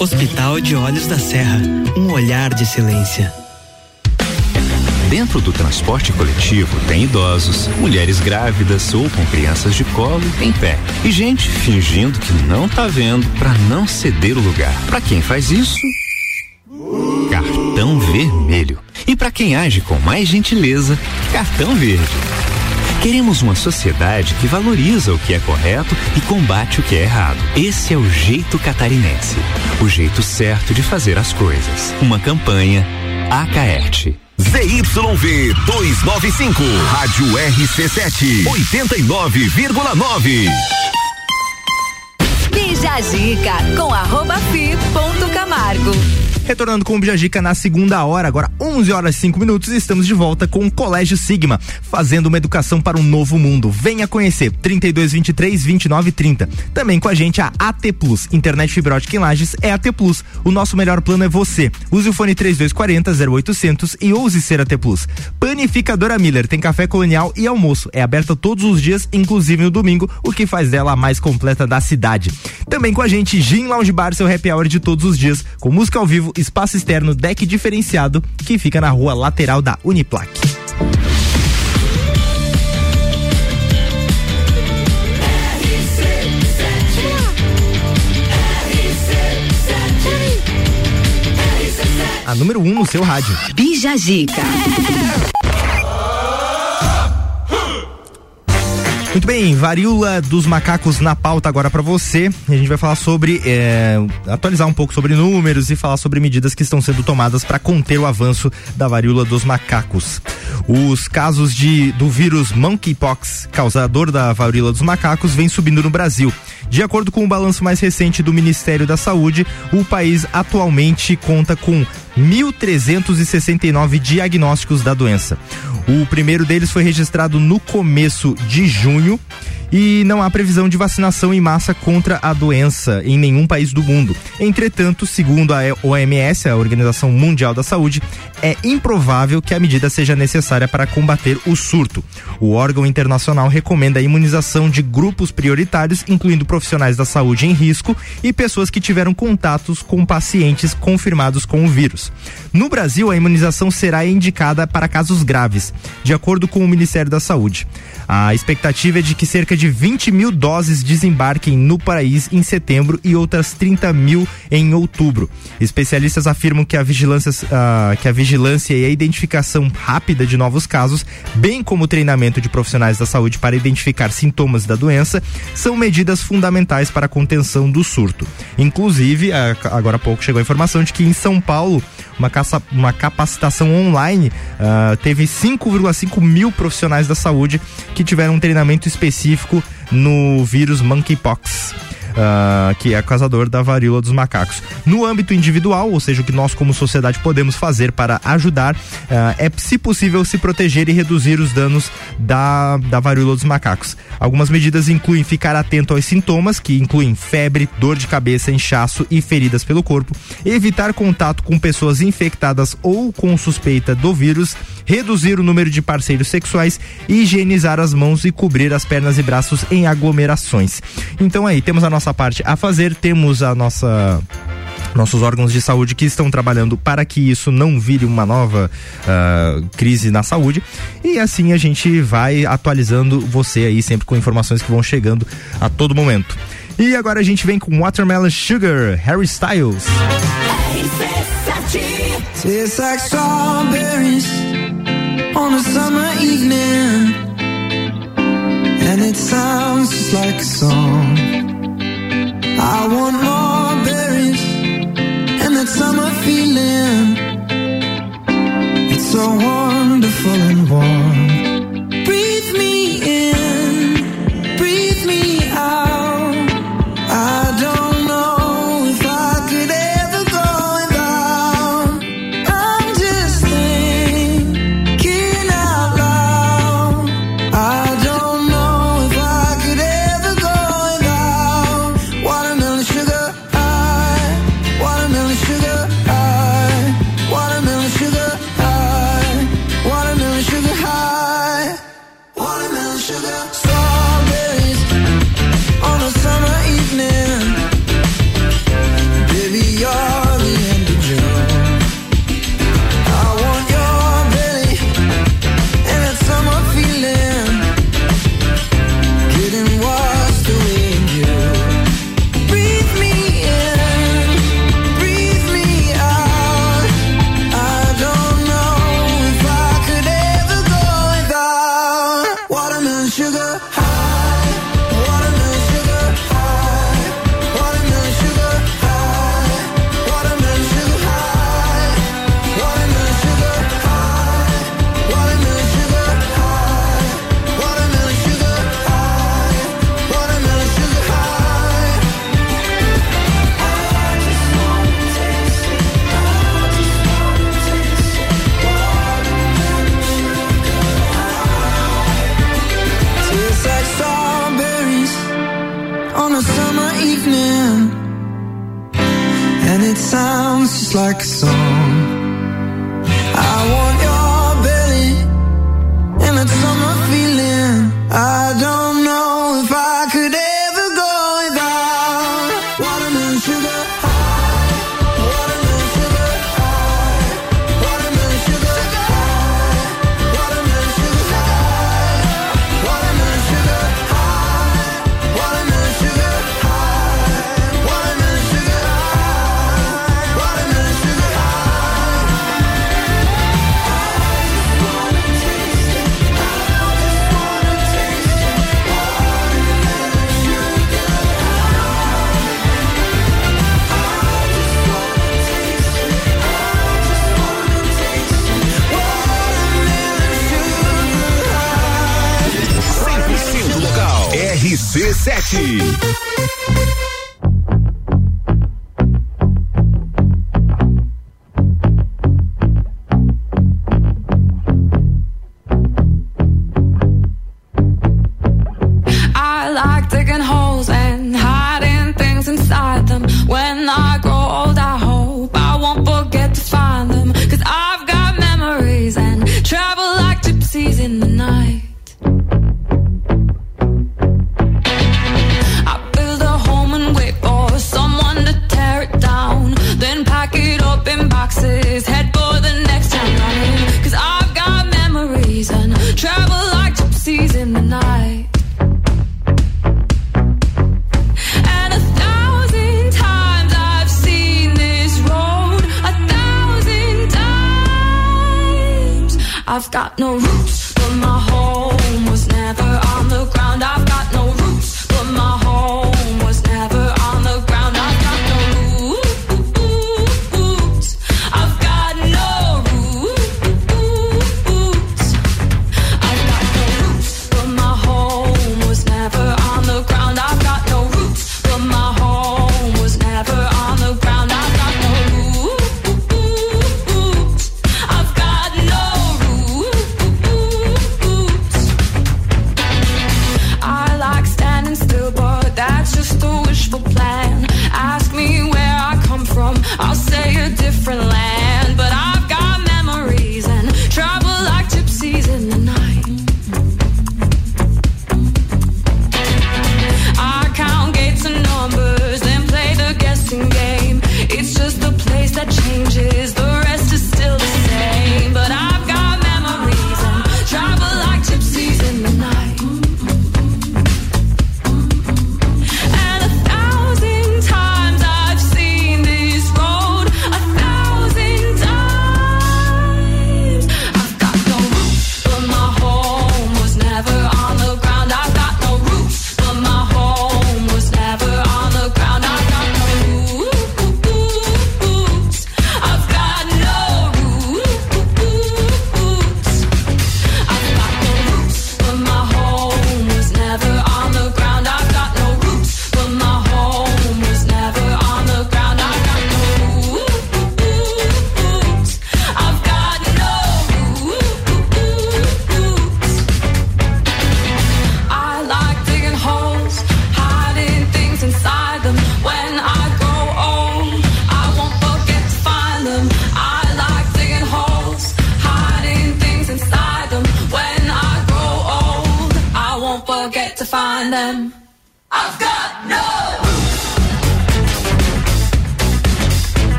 Hospital de Olhos da Serra, um olhar de excelência. Dentro do transporte coletivo tem idosos, mulheres grávidas ou com crianças de colo em pé e gente fingindo que não tá vendo para não ceder o lugar. Para quem faz isso, cartão vermelho. E para quem age com mais gentileza, cartão verde. Queremos uma sociedade que valoriza o que é correto e combate o que é errado. Esse é o jeito catarinense. O jeito certo de fazer as coisas. Uma campanha Acaerte. ZYV 295, Rádio RC7, 89,9. Bija a dica com arroba fi ponto Camargo. Retornando com o Bijagica na segunda hora, agora 11 horas e 5 minutos, estamos de volta com o Colégio Sigma, fazendo uma educação para um novo mundo. Venha conhecer 3223 2930. Também com a gente a AT Plus, internet fibra ótica em Lages é AT Plus. O nosso melhor plano é você. Use o fone 3240 0800 e ouse ser AT Plus. Panificadora Miller tem café colonial e almoço. É aberta todos os dias, inclusive no domingo, o que faz dela a mais completa da cidade. Também com a gente Gin Lounge Bar, seu happy hour de todos os dias, com música ao vivo, espaço externo, deck diferenciado, que fica na rua lateral da Uniplac. A número 1 um no seu rádio. Bija Gica. Muito bem, varíola dos macacos na pauta agora para você. A gente vai falar sobre é, atualizar um pouco sobre números e falar sobre medidas que estão sendo tomadas para conter o avanço da varíola dos macacos. Os casos de do vírus monkeypox, causador da varíola dos macacos, vem subindo no Brasil. De acordo com o balanço mais recente do Ministério da Saúde, o país atualmente conta com 1.369 diagnósticos da doença. O primeiro deles foi registrado no começo de junho e não há previsão de vacinação em massa contra a doença em nenhum país do mundo. Entretanto, segundo a OMS, a Organização Mundial da Saúde, é improvável que a medida seja necessária para combater o surto. O órgão internacional recomenda a imunização de grupos prioritários, incluindo profissionais da saúde em risco e pessoas que tiveram contatos com pacientes confirmados com o vírus. No Brasil, a imunização será indicada para casos graves, de acordo com o Ministério da Saúde. A expectativa é de que cerca de 20 mil doses desembarquem no país em setembro e outras 30 mil em outubro. Especialistas afirmam que a vigilância, ah, que a vigilância e a identificação rápida de novos casos, bem como o treinamento de profissionais da saúde para identificar sintomas da doença, são medidas fundamentais para a contenção do surto. Inclusive, agora há pouco chegou a informação de que em São Paulo uma, caça, uma capacitação online ah, teve 5,5 mil profissionais da saúde que tiveram um treinamento específico no vírus monkeypox. Ah, que é causador da varíola dos macacos. No âmbito individual, ou seja, o que nós como sociedade podemos fazer para ajudar, ah, é, se possível, se proteger e reduzir os danos da, da varíola dos macacos. Algumas medidas incluem ficar atento aos sintomas, que incluem febre, dor de cabeça, inchaço e feridas pelo corpo, evitar contato com pessoas infectadas ou com suspeita do vírus, reduzir o número de parceiros sexuais, higienizar as mãos e cobrir as pernas e braços em aglomerações. Então aí, temos a nossa parte a fazer, temos a nossa nossos órgãos de saúde que estão trabalhando para que isso não vire uma nova ah, crise na saúde e assim a gente vai atualizando você aí sempre com informações que vão chegando a todo momento. E agora a gente vem com Watermelon Sugar, Harry Styles. Like. I want more berries and that summer feeling. It's so wonderful and warm.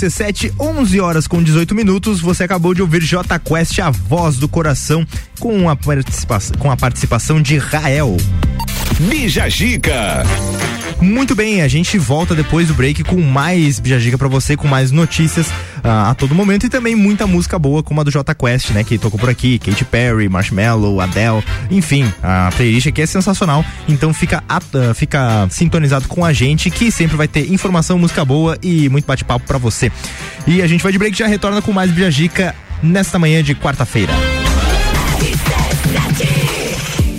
RC7, 11 horas com 18 minutos. Você acabou de ouvir J Quest, a voz do coração, com a participação, com a participação de Rael. Bija Gica. Muito bem, a gente volta depois do break com mais Bijagica pra você, com mais notícias ah, a todo momento e também muita música boa, como a do J Quest, né? Que tocou por aqui, Katy Perry, Marshmallow, Adele, enfim, a playlist aqui é sensacional. Então fica, ah, fica sintonizado com a gente que sempre vai ter informação, música boa e muito bate-papo pra você. E a gente vai de break já retorna com mais Bijagica nesta manhã de quarta-feira.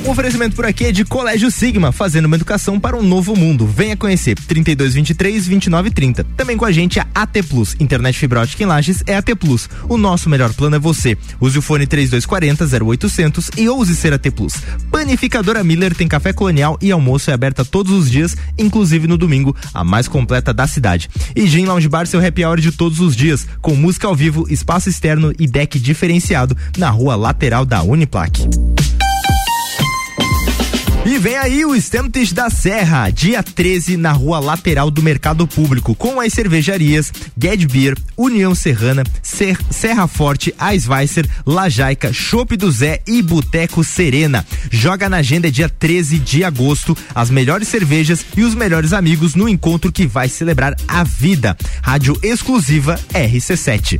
O oferecimento por aqui é de Colégio Sigma, fazendo uma educação para um novo mundo. Venha conhecer 3223 2930. Também com a gente a AT Plus, internet fibra ótica em Lages é AT Plus. O nosso melhor plano é você. Use o fone 3240 0800 e ouse ser AT Plus. Panificadora Miller tem café colonial e almoço é aberta todos os dias, inclusive no domingo, a mais completa da cidade. E Gin Lounge Bar, seu happy hour de todos os dias, com música ao vivo, espaço externo e deck diferenciado na rua lateral da Uniplaque. E vem aí o Stamptes da Serra, dia 13, na rua lateral do Mercado Público, com as cervejarias Ged Beer, União Serrana, Ser- Serra Forte, Eisweiser, Lajaica, Chopp do Zé e Boteco Serena. Joga na agenda dia 13 de agosto, as melhores cervejas e os melhores amigos no encontro que vai celebrar a vida. Rádio exclusiva RC7.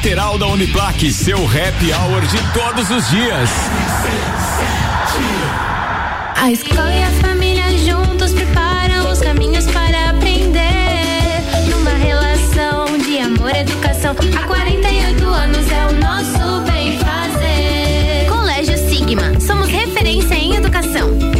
lateral da Uniplaque. Seu happy hour de todos os dias. A escola e a família juntos preparam os caminhos para aprender. Numa relação de amor e educação. Há 48 anos é o nosso bem fazer. Colégio Sigma. Somos referência em educação.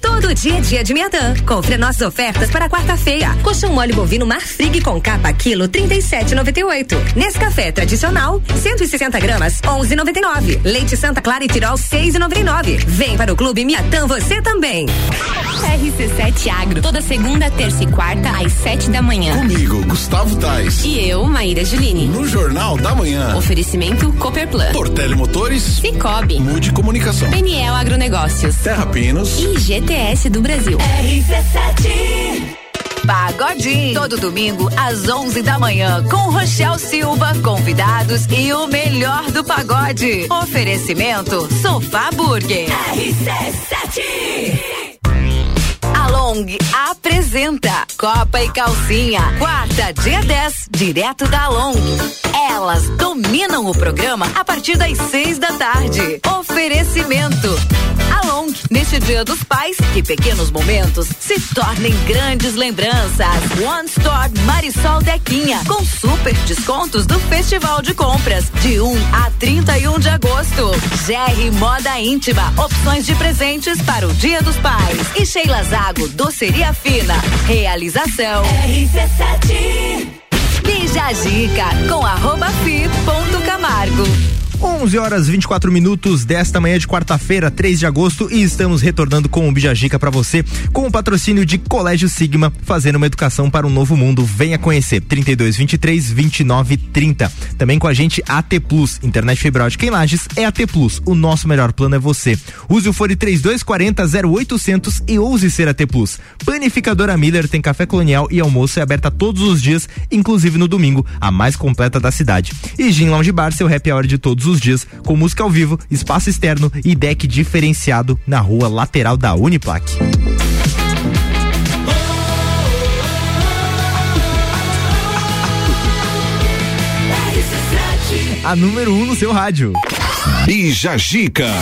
Todo dia é dia de Miatã. Confira nossas ofertas para quarta-feira. Colchão mole bovino Marfrig com capa quilo 37,98. Nescafé tradicional 160 gramas 11,99. Leite Santa Clara e Tirol 6,99. Vem para o Clube Miatã você também. RC7 Agro, toda segunda, terça e quarta, às sete da manhã. Comigo, Gustavo Tais. E eu, Maíra Juline. No Jornal da Manhã. Oferecimento Copperplan. Portele Motores. Cicobi. Mude Comunicação. PNL Agronegócios. Terra Pinos. E GTS do Brasil. RC7. Pagodinho. Todo domingo às 11 da manhã com Rochel Silva, convidados e o melhor do pagode. Oferecimento Sofá Burger. RC7. Along apresenta Copa e Calcinha. Quarta, dia 10, direto da Along. Elas dominam o programa a partir das seis da tarde. Oferecimento. Along, neste dia dos pais, que pequenos momentos se tornem grandes lembranças. One Store Marisol Dequinha, com super descontos do Festival de Compras, de 1 a 31 de agosto. GR Moda Íntima, opções de presentes para o Dia dos Pais. E Sheila Zago, doceria fina. Realização. RC7. Bija dica com arroba fi ponto Camargo. 11 horas 24 minutos desta manhã de quarta-feira, 3 de agosto, e estamos retornando com o Bijagica para você, com o patrocínio de Colégio Sigma, fazendo uma educação para um novo mundo. Venha conhecer 32 23 29 30. Também com a gente AT Plus, internet fibra ótica em Lages é AT Plus. O nosso melhor plano é você. Use o fone 3240 0800 e ouse ser AT Plus. Panificadora Miller tem café colonial e almoço é aberta todos os dias, inclusive no domingo, a mais completa da cidade. E Gin Lounge Bar, seu happy hour de todos os dias, com música ao vivo, espaço externo e deck diferenciado na rua lateral da Uniplac. A número 1 um no seu rádio. Bija Gica.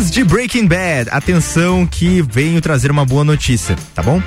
Fãs de Breaking Bad, atenção que venho trazer uma boa notícia, tá bom?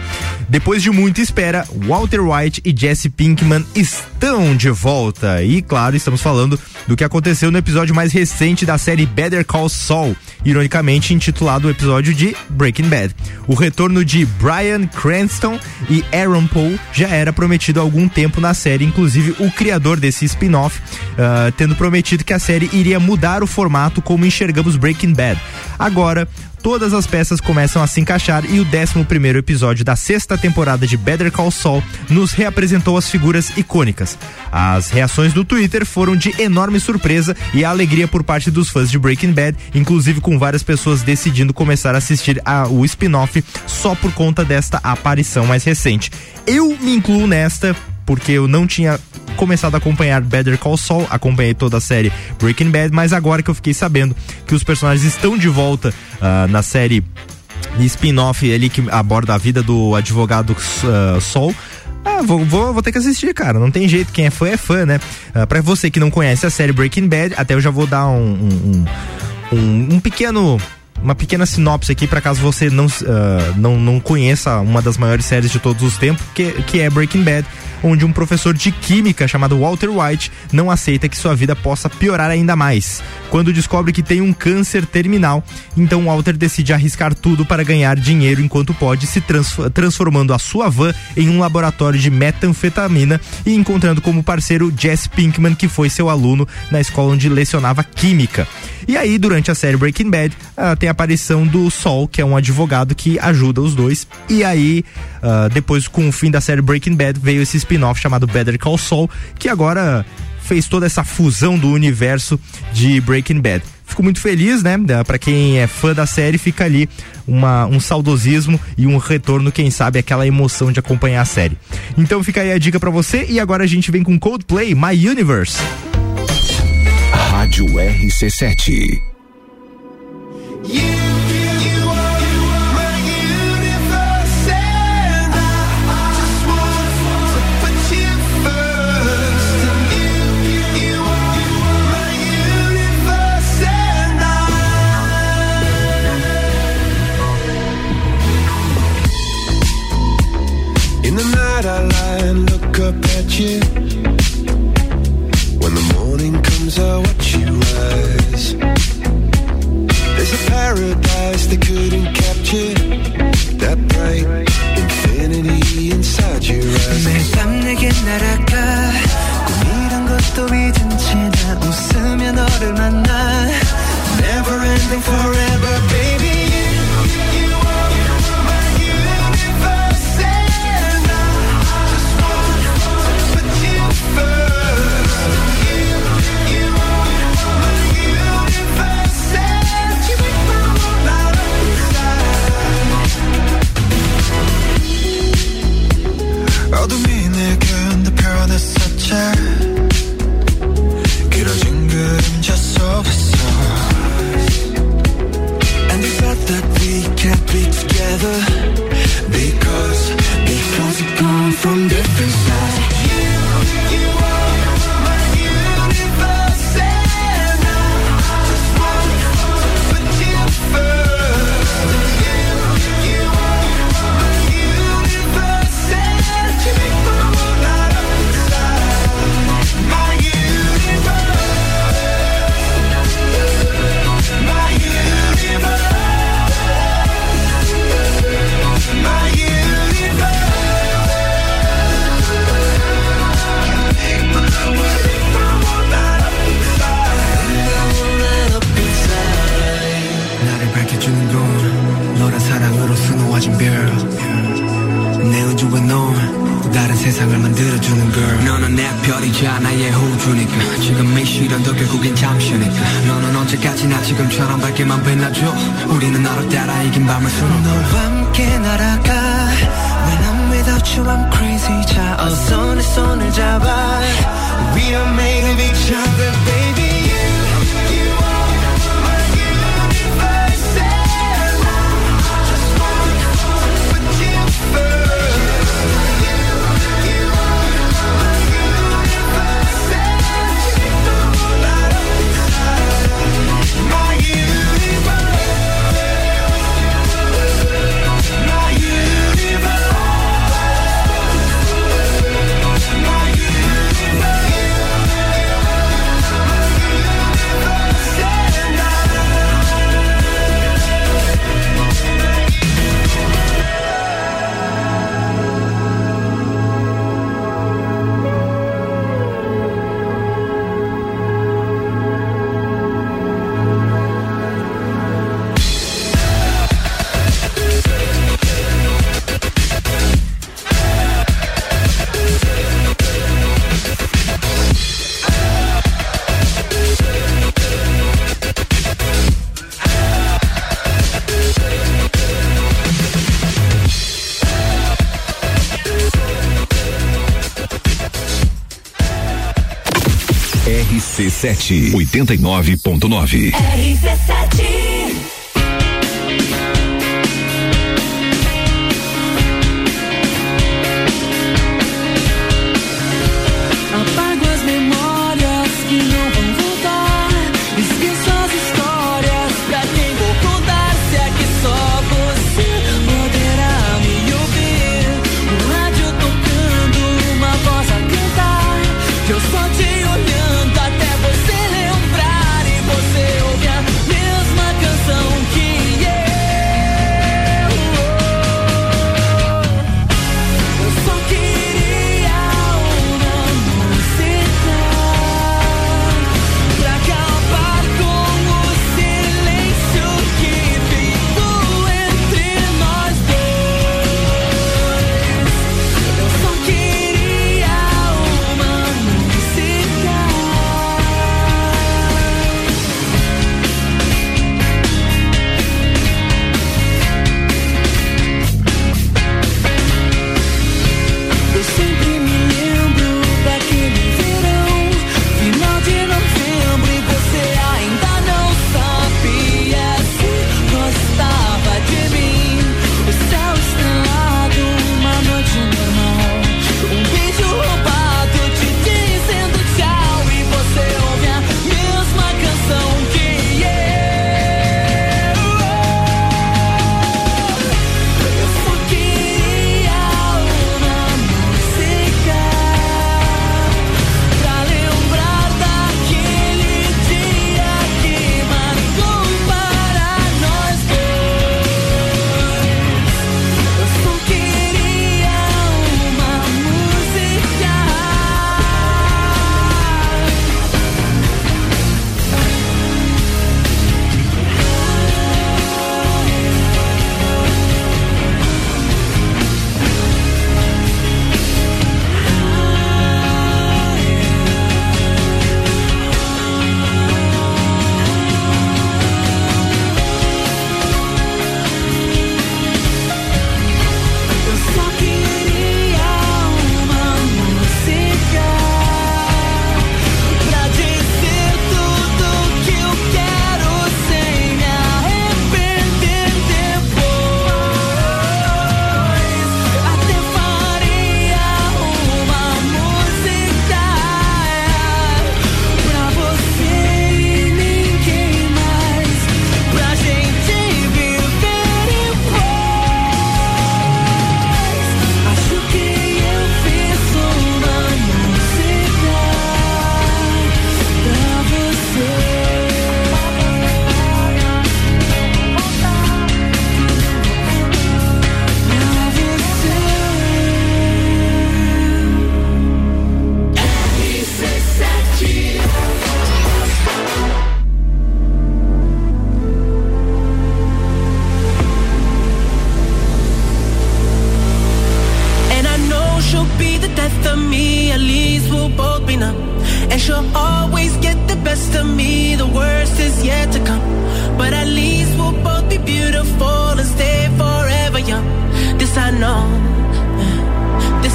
Depois de muita espera, Walter White e Jesse Pinkman estão de volta. E claro, estamos falando do que aconteceu no episódio mais recente da série Better Call Saul, ironicamente intitulado o episódio de Breaking Bad. O retorno de Brian Cranston e Aaron Paul já era prometido há algum tempo na série, inclusive o criador desse spin-off, uh, tendo prometido que a série iria mudar o formato como enxergamos Breaking Bad. Agora, todas as peças começam a se encaixar e o 11 primeiro episódio da sexta temporada de Better Call Saul nos reapresentou as figuras icônicas. As reações do Twitter foram de enorme surpresa e alegria por parte dos fãs de Breaking Bad, inclusive com várias pessoas decidindo começar a assistir o spin-off só por conta desta aparição mais recente. Eu me incluo nesta porque eu não tinha começado a acompanhar Better Call Saul, acompanhei toda a série Breaking Bad, mas agora que eu fiquei sabendo que os personagens estão de volta uh, na série spin-off ali que aborda a vida do advogado ah, uh, Sol. Ah, vou, vou, vou, ter que assistir, cara. Não tem jeito. Quem é fã é fã, né? Uh, pra você que não conhece a série Breaking Bad, até eu já vou dar um, um, um, um pequeno uma pequena sinopse aqui para caso você não, uh, não, não conheça uma das maiores séries de todos os tempos, que, que é Breaking Bad onde um professor de química chamado Walter White não aceita que sua vida possa piorar ainda mais. Quando descobre que tem um câncer terminal, então Walter decide arriscar tudo para ganhar dinheiro enquanto pode, se transformando a sua van em um laboratório de metanfetamina e encontrando como parceiro Jesse Pinkman, que foi seu aluno na escola onde lecionava química. E aí, durante a série Breaking Bad, uh, tem a aparição do Sol, que é um advogado que ajuda os dois. E aí, uh, depois, com o fim da série Breaking Bad, veio esse spin-off chamado Better Call Saul, que agora fez toda essa fusão do universo de Breaking Bad. Fico muito feliz, né? Para quem é fã da série, fica ali uma, um saudosismo e um retorno, quem sabe, aquela emoção de acompanhar a série. Então fica aí a dica para você e agora a gente vem com Coldplay My Universe. Rádio RC7. Sete oitenta e nove RC7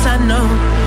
I know.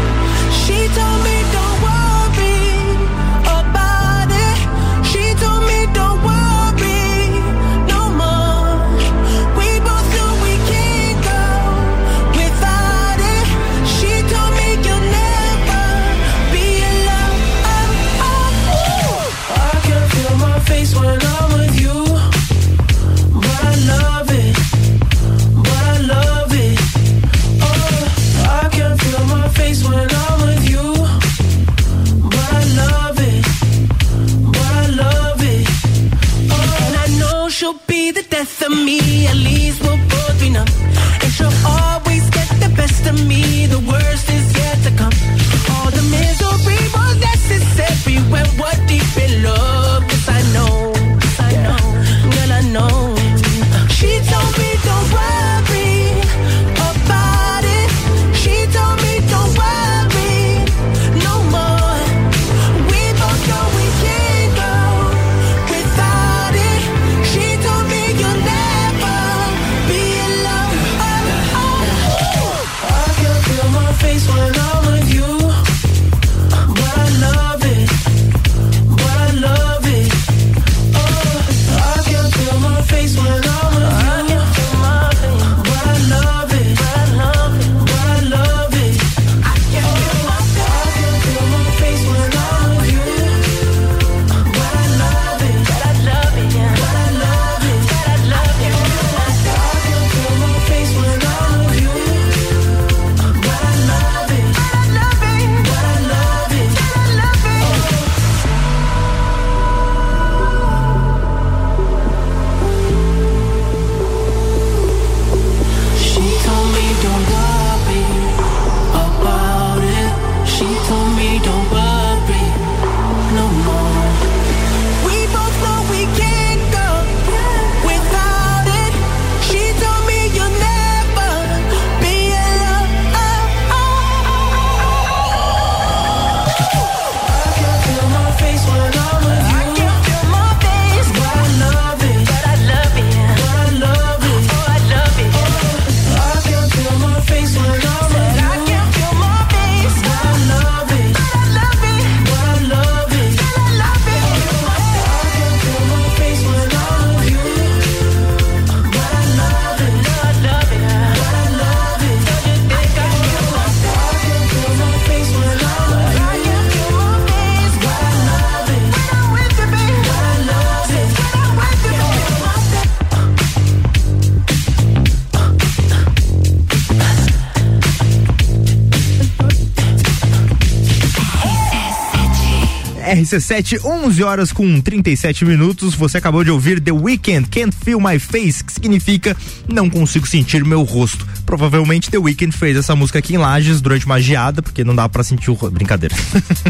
RC7, 11 horas com 37 minutos. Você acabou de ouvir The Weeknd, Can't Feel My Face, que significa Não Consigo Sentir Meu Rosto. Provavelmente The Weeknd fez essa música aqui em Lages durante uma geada, porque não dá pra sentir o rosto. Brincadeira.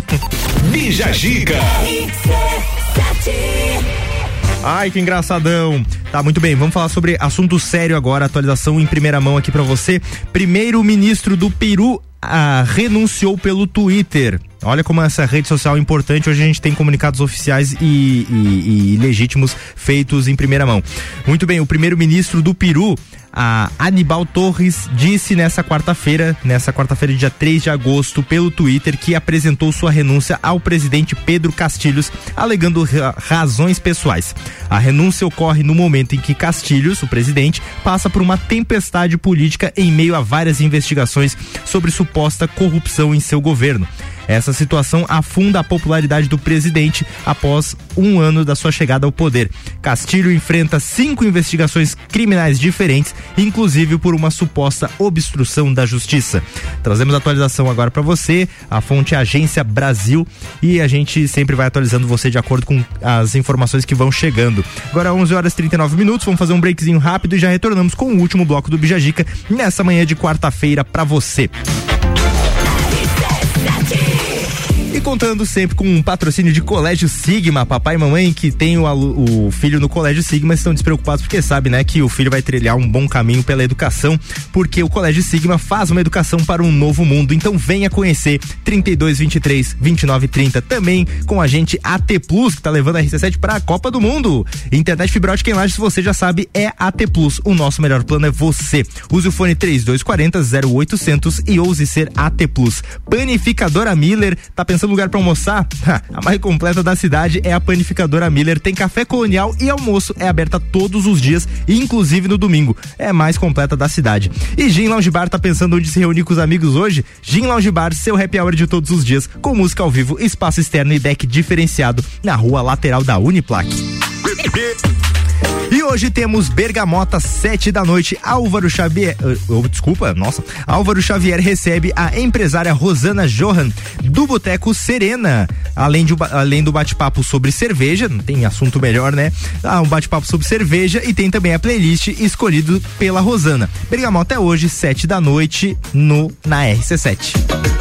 Bija Gica. Ai, que engraçadão. Tá, muito bem, vamos falar sobre assunto sério agora, atualização em primeira mão aqui pra você. Primeiro-ministro do Peru ah, renunciou pelo Twitter. Olha como essa rede social é importante. Hoje a gente tem comunicados oficiais e, e- e legítimos feitos em primeira mão. Muito bem, o primeiro-ministro do Peru, a Anibal Torres, disse nessa quarta-feira, nessa quarta-feira, dia 3 de agosto, pelo Twitter, que apresentou sua renúncia ao presidente Pedro Castilhos, alegando ra- razões pessoais. A renúncia ocorre no momento em que Castilhos, o presidente, passa por uma tempestade política em meio a várias investigações sobre suposta corrupção em seu governo. Essa situação afunda a popularidade do presidente após um ano da sua chegada ao poder. Castilho enfrenta cinco investigações criminais diferentes, inclusive por uma suposta obstrução da justiça. Trazemos atualização agora para você. A fonte é a Agência Brasil e a gente sempre vai atualizando você de acordo com as informações que vão chegando. Agora 11 horas e 39 minutos, vamos fazer um breakzinho rápido e já retornamos com o último bloco do Bijagica nessa manhã de quarta-feira para você. Contando sempre com um patrocínio de Colégio Sigma, papai e mamãe que tem o, o filho no Colégio Sigma estão despreocupados porque sabe, né, que o filho vai trilhar um bom caminho pela educação, porque o Colégio Sigma faz uma educação para um novo mundo. Então venha conhecer 32 23 29 30 também com a gente AT Plus que tá levando a RC7 para a Copa do Mundo. Internet fibra ótica em Lages, você já sabe, é AT Plus. O nosso melhor plano é você. Use o fone 3240 0800 e ouse ser AT Plus. Panificadora Miller, tá pensando lugar para almoçar? A mais completa da cidade é a Panificadora Miller. Tem café colonial e almoço. É aberta todos os dias, inclusive no domingo. É a mais completa da cidade. E Gin Lounge Bar tá pensando onde se reunir com os amigos hoje? Gin Lounge Bar, seu happy hour de todos os dias, com música ao vivo, espaço externo e deck diferenciado na rua lateral da Uniplac. E hoje temos Bergamota, sete da noite. Álvaro Xavier. eh, oh, desculpa, nossa. Álvaro Xavier recebe a empresária Rosana Johan do Boteco Serena. Além, de, além do bate-papo sobre cerveja, não tem assunto melhor, né? Ah, um bate-papo sobre cerveja e tem também a playlist escolhido pela Rosana. Bergamota é hoje, sete da noite, no na RC7.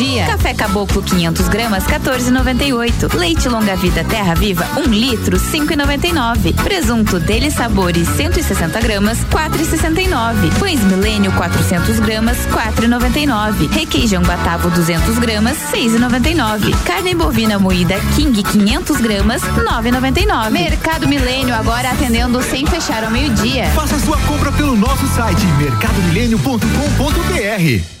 dia. Café Caboclo 500 gramas 14,98. Leite Longa Vida Terra Viva 1 litro 5,99. Presunto Dele Sabores 160 gramas 4,69. Pães Milênio 400 gramas 4,99. Requeijão Batavo 200 gramas 6,99. Carne bovina moída King 500 gramas 9,99. Mercado Milênio agora atendendo sem fechar ao meio-dia. Faça sua compra pelo nosso site mercadomilênio.com.br.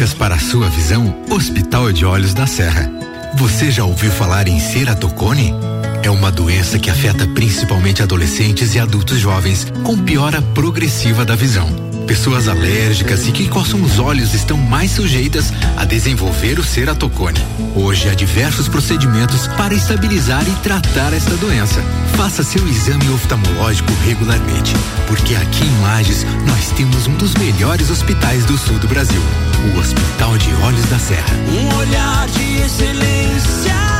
Para a sua visão, Hospital de Olhos da Serra. Você já ouviu falar em ceratocone? É uma doença que afeta principalmente adolescentes e adultos jovens, com piora progressiva da visão. Pessoas alérgicas e que coçam os olhos estão mais sujeitas a desenvolver o ceratocone. Hoje há diversos procedimentos para estabilizar e tratar esta doença. Faça seu exame oftalmológico regularmente, porque aqui em Lages nós temos um dos melhores hospitais do sul do Brasil, o Hospital de Olhos da Serra. Um olhar de excelência.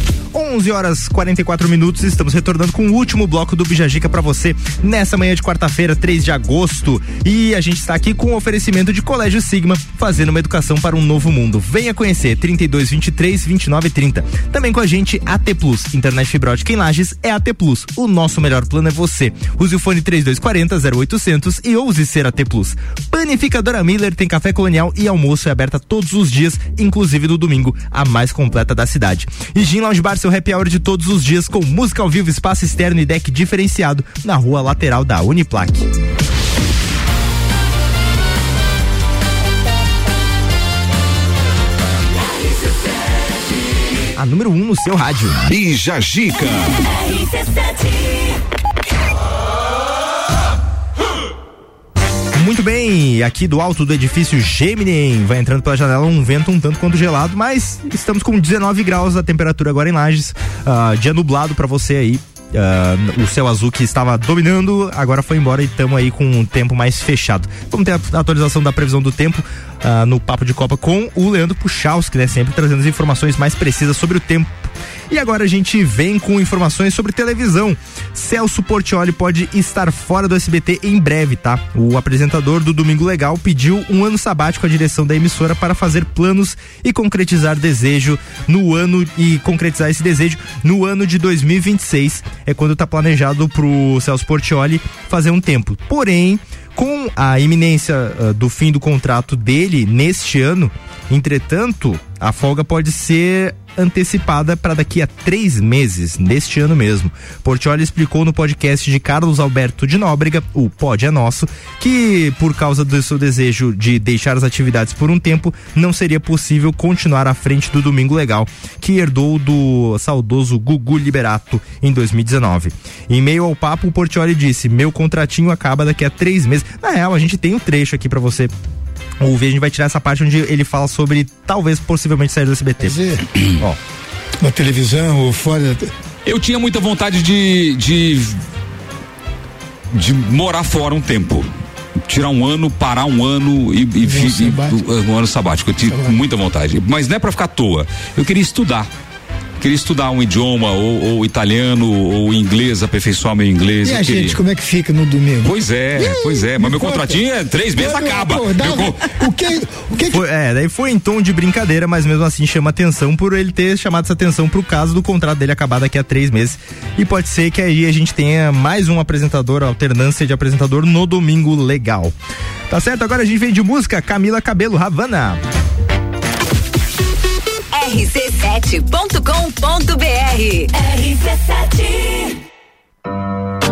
11 horas 44 minutos, estamos retornando com o último bloco do Bijagica para você nessa manhã de quarta-feira, 3 de agosto. E a gente está aqui com o oferecimento de Colégio Sigma, fazendo uma educação para um novo mundo. Venha conhecer 32 23 29 30. Também com a gente AT Plus, internet fibra ótica em Lages é AT Plus. O nosso melhor plano é você. Use o fone 3240 0800 e ouse ser AT Plus. Panificadora Miller tem café colonial e almoço é aberta todos os dias, inclusive no domingo, a mais completa da cidade. E Gin Lounge Bar, seu happy hour de todos os dias com música ao vivo, espaço externo e deck diferenciado na rua lateral da Uniplac. A número 1 um no seu rádio. Bija Gica. Muito bem, aqui do alto do edifício Gemini, vai entrando pela janela um vento um tanto quanto gelado, mas estamos com 19 graus a temperatura agora em Lages, ah, dia nublado para você aí. Ah, o céu azul que estava dominando, agora foi embora e estamos aí com um tempo mais fechado. Vamos ter a atualização da previsão do tempo ah, no Papo de Copa com o Leandro Puchalski, né? Sempre trazendo as informações mais precisas sobre o tempo. E agora a gente vem com informações sobre televisão. Celso Portioli pode estar fora do SBT em breve, tá? O apresentador do Domingo Legal pediu um ano sabático à direção da emissora para fazer planos e concretizar desejo no ano e concretizar esse desejo no ano de 2026. É quando tá planejado pro Celso Portioli fazer um tempo. Porém, com a iminência ah, do fim do contrato dele neste ano, entretanto, a folga pode ser antecipada para daqui a três meses, neste ano mesmo. Portioli explicou no podcast de Carlos Alberto de Nóbrega, o Pod é Nosso, que por causa do seu desejo de deixar as atividades por um tempo, não seria possível continuar à frente do Domingo Legal, que herdou do saudoso Gugu Liberato em 2019. Em meio ao papo, o Portioli disse: Meu contratinho acaba daqui a três meses. Na real, a gente tem um trecho aqui para você ouvir. A gente vai tirar essa parte onde ele fala sobre talvez possivelmente sair do SBT. Ó. Na televisão ou fora. Eu tinha muita vontade de, de. de morar fora um tempo. Tirar um ano, parar um ano e, e, fi- e- um ano sabático. Eu tinha muita vontade. Mas não é pra ficar à toa. Eu queria estudar. Queria estudar um idioma, ou, ou italiano, ou inglês, aperfeiçoar meu inglês. E a queria. gente, como é que fica no domingo? Pois é, pois é. Mas meu contratinho é três meses acaba. Meu con- O que, o que, Foi- é, daí foi em tom de brincadeira, mas mesmo assim chama atenção por ele ter chamado essa atenção pro caso do contrato dele acabar daqui a três meses. E pode ser que aí a gente tenha mais um apresentador, alternância de apresentador no domingo legal. Tá certo? Agora a gente vem de música, Camila Cabelo, Havana. rc7.com.br RC7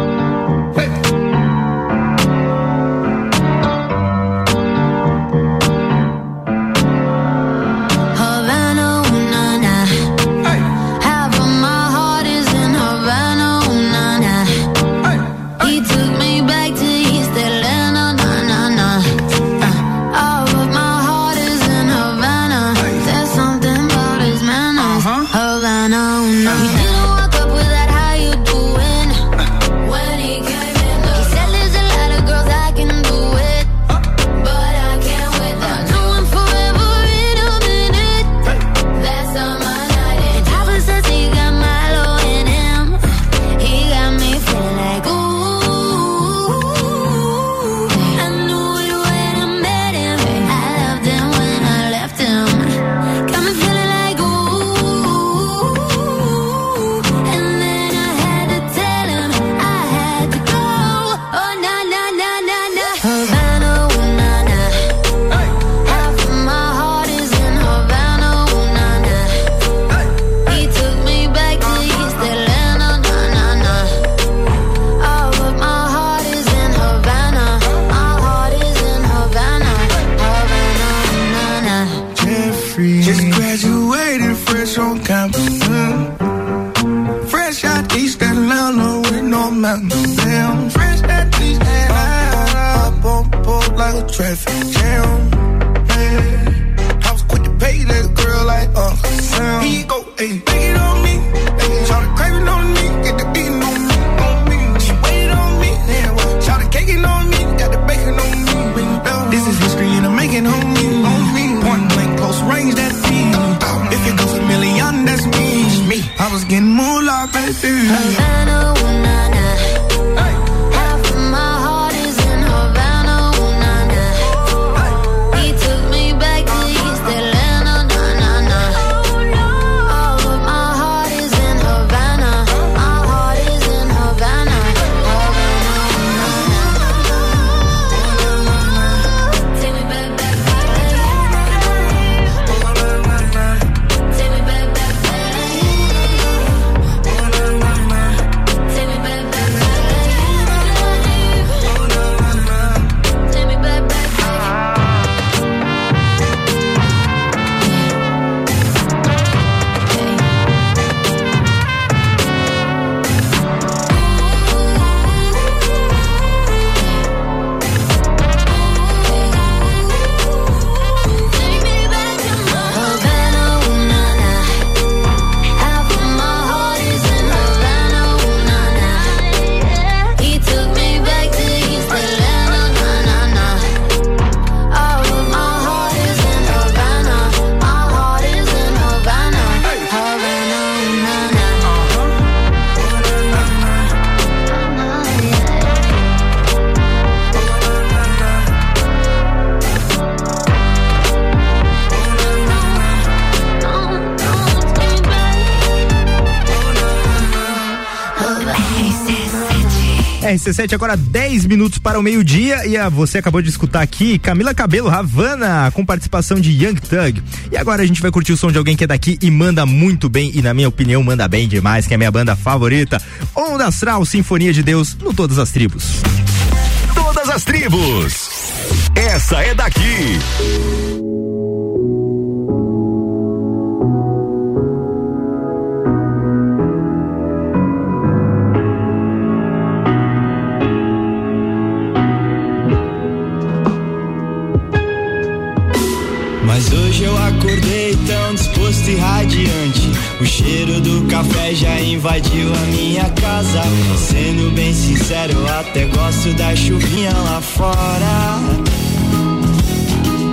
traffic jam. RC7 agora 10 minutos para o meio-dia e a, você acabou de escutar aqui Camila Cabelo Havana com participação de Young Thug. E agora a gente vai curtir o som de alguém que é daqui e manda muito bem e na minha opinião manda bem demais, que é a minha banda favorita. Onda Astral Sinfonia de Deus no Todas as Tribos. Todas as tribos. Essa é daqui. Invadiu a minha casa. Sendo bem sincero, eu até gosto da chuvinha lá fora.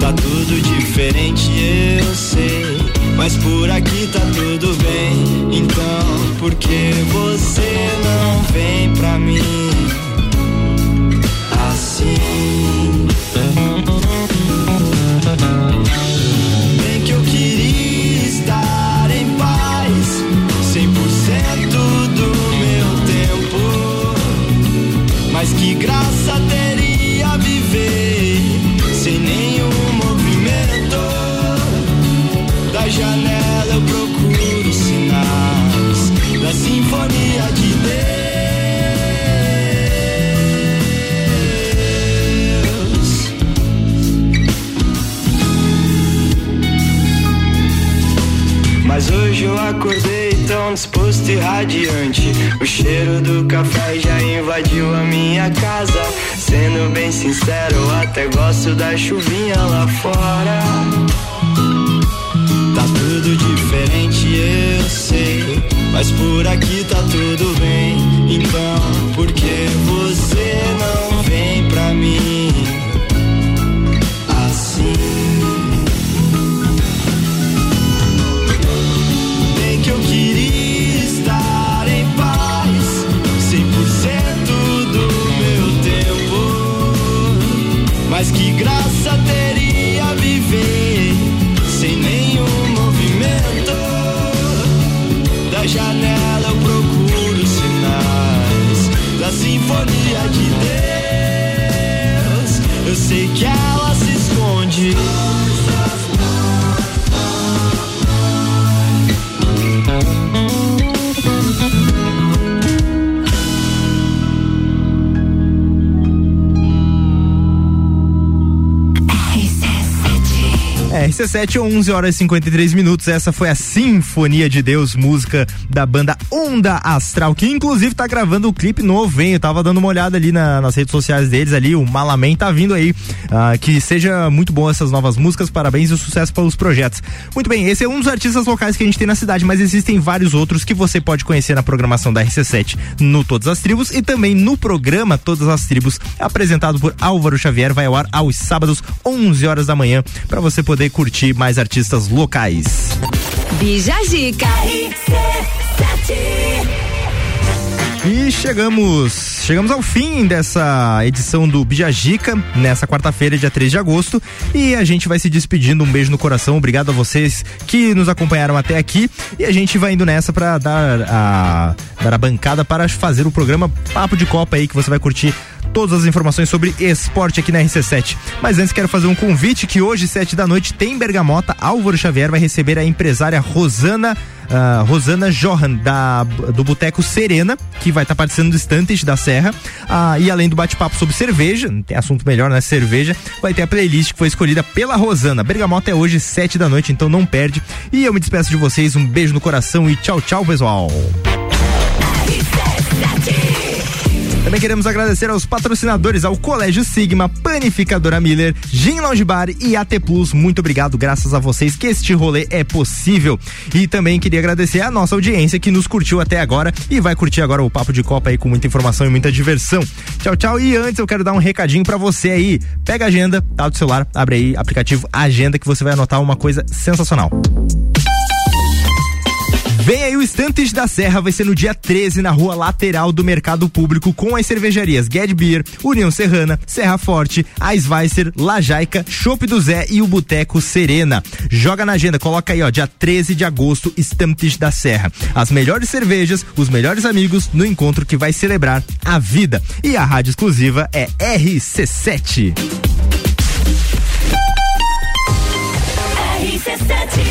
Tá tudo diferente, eu sei. Mas por aqui tá tudo bem. Então, por que você não vem pra mim que graça teria viver sem nenhum movimento? Da janela Mas hoje eu acordei tão disposto e radiante. O cheiro do café já invadiu a minha casa. Sendo bem sincero, até gosto da chuvinha lá fora. Tá tudo diferente, eu sei. Mas por aqui tá tudo bem. Então, por que você não Mas que graça teria viver sem nenhum movimento? Da janela eu procuro sinais da sinfonia de Deus. Eu sei que ela se esconde. RC7, 11 horas e 53 minutos. Essa foi a Sinfonia de Deus, música da banda Onda Astral, que inclusive tá gravando o clipe novo, hein? Eu tava dando uma olhada ali na- nas redes sociais deles ali, o Malaman tá vindo aí. Ah, que seja muito bom essas novas músicas, parabéns e sucesso pelos projetos. Muito bem, esse é um dos artistas locais que a gente tem na cidade, mas existem vários outros que você pode conhecer na programação da RC7 no Todas as Tribos e também no programa Todas as Tribos, apresentado por Álvaro Xavier, vai ao ar aos sábados, 11 horas da manhã, para você poder curtir mais artistas locais. Bija Zica. E chegamos, chegamos ao fim dessa edição do Bijagica, nessa quarta-feira, dia 3 de agosto, e a gente vai se despedindo, um beijo no coração, obrigado a vocês que nos acompanharam até aqui, e a gente vai indo nessa para dar a dar a bancada para fazer o programa Papo de Copa aí que você vai curtir todas as informações sobre esporte aqui na RC7. Mas antes quero fazer um convite que hoje, sete da noite, tem Bergamota. Álvaro Xavier vai receber a empresária Rosana ah, Rosana Johan, da, do Boteco Serena, que vai estar participando do Estantes da Serra. Ah, e além do bate-papo sobre cerveja, não tem assunto melhor, né? Cerveja, vai ter a playlist que foi escolhida pela Rosana. Bergamota é hoje, sete da noite, então não perde. E eu me despeço de vocês, um beijo no coração e tchau, tchau, pessoal. Também queremos agradecer aos patrocinadores, ao Colégio Sigma, Panificadora Miller, Gin Lounge Bar e AT Plus. Muito obrigado, graças a vocês que este rolê é possível. E também queria agradecer a nossa audiência que nos curtiu até agora e vai curtir agora o Papo de Copa aí com muita informação e muita diversão. Tchau, tchau. E antes eu quero dar um recadinho para você aí. Pega a agenda, tá do celular, abre aí aplicativo Agenda que você vai anotar uma coisa sensacional. Vem aí o Estantes da Serra, vai ser no dia 13 na rua lateral do Mercado Público com as cervejarias Get Beer, União Serrana, Serra Forte, Eisweiser, Lajaica, Chopp do Zé e o Boteco Serena. Joga na agenda, coloca aí ó, dia 13 de agosto, Estantes da Serra. As melhores cervejas, os melhores amigos no encontro que vai celebrar a vida. E a rádio exclusiva é RC7. RC7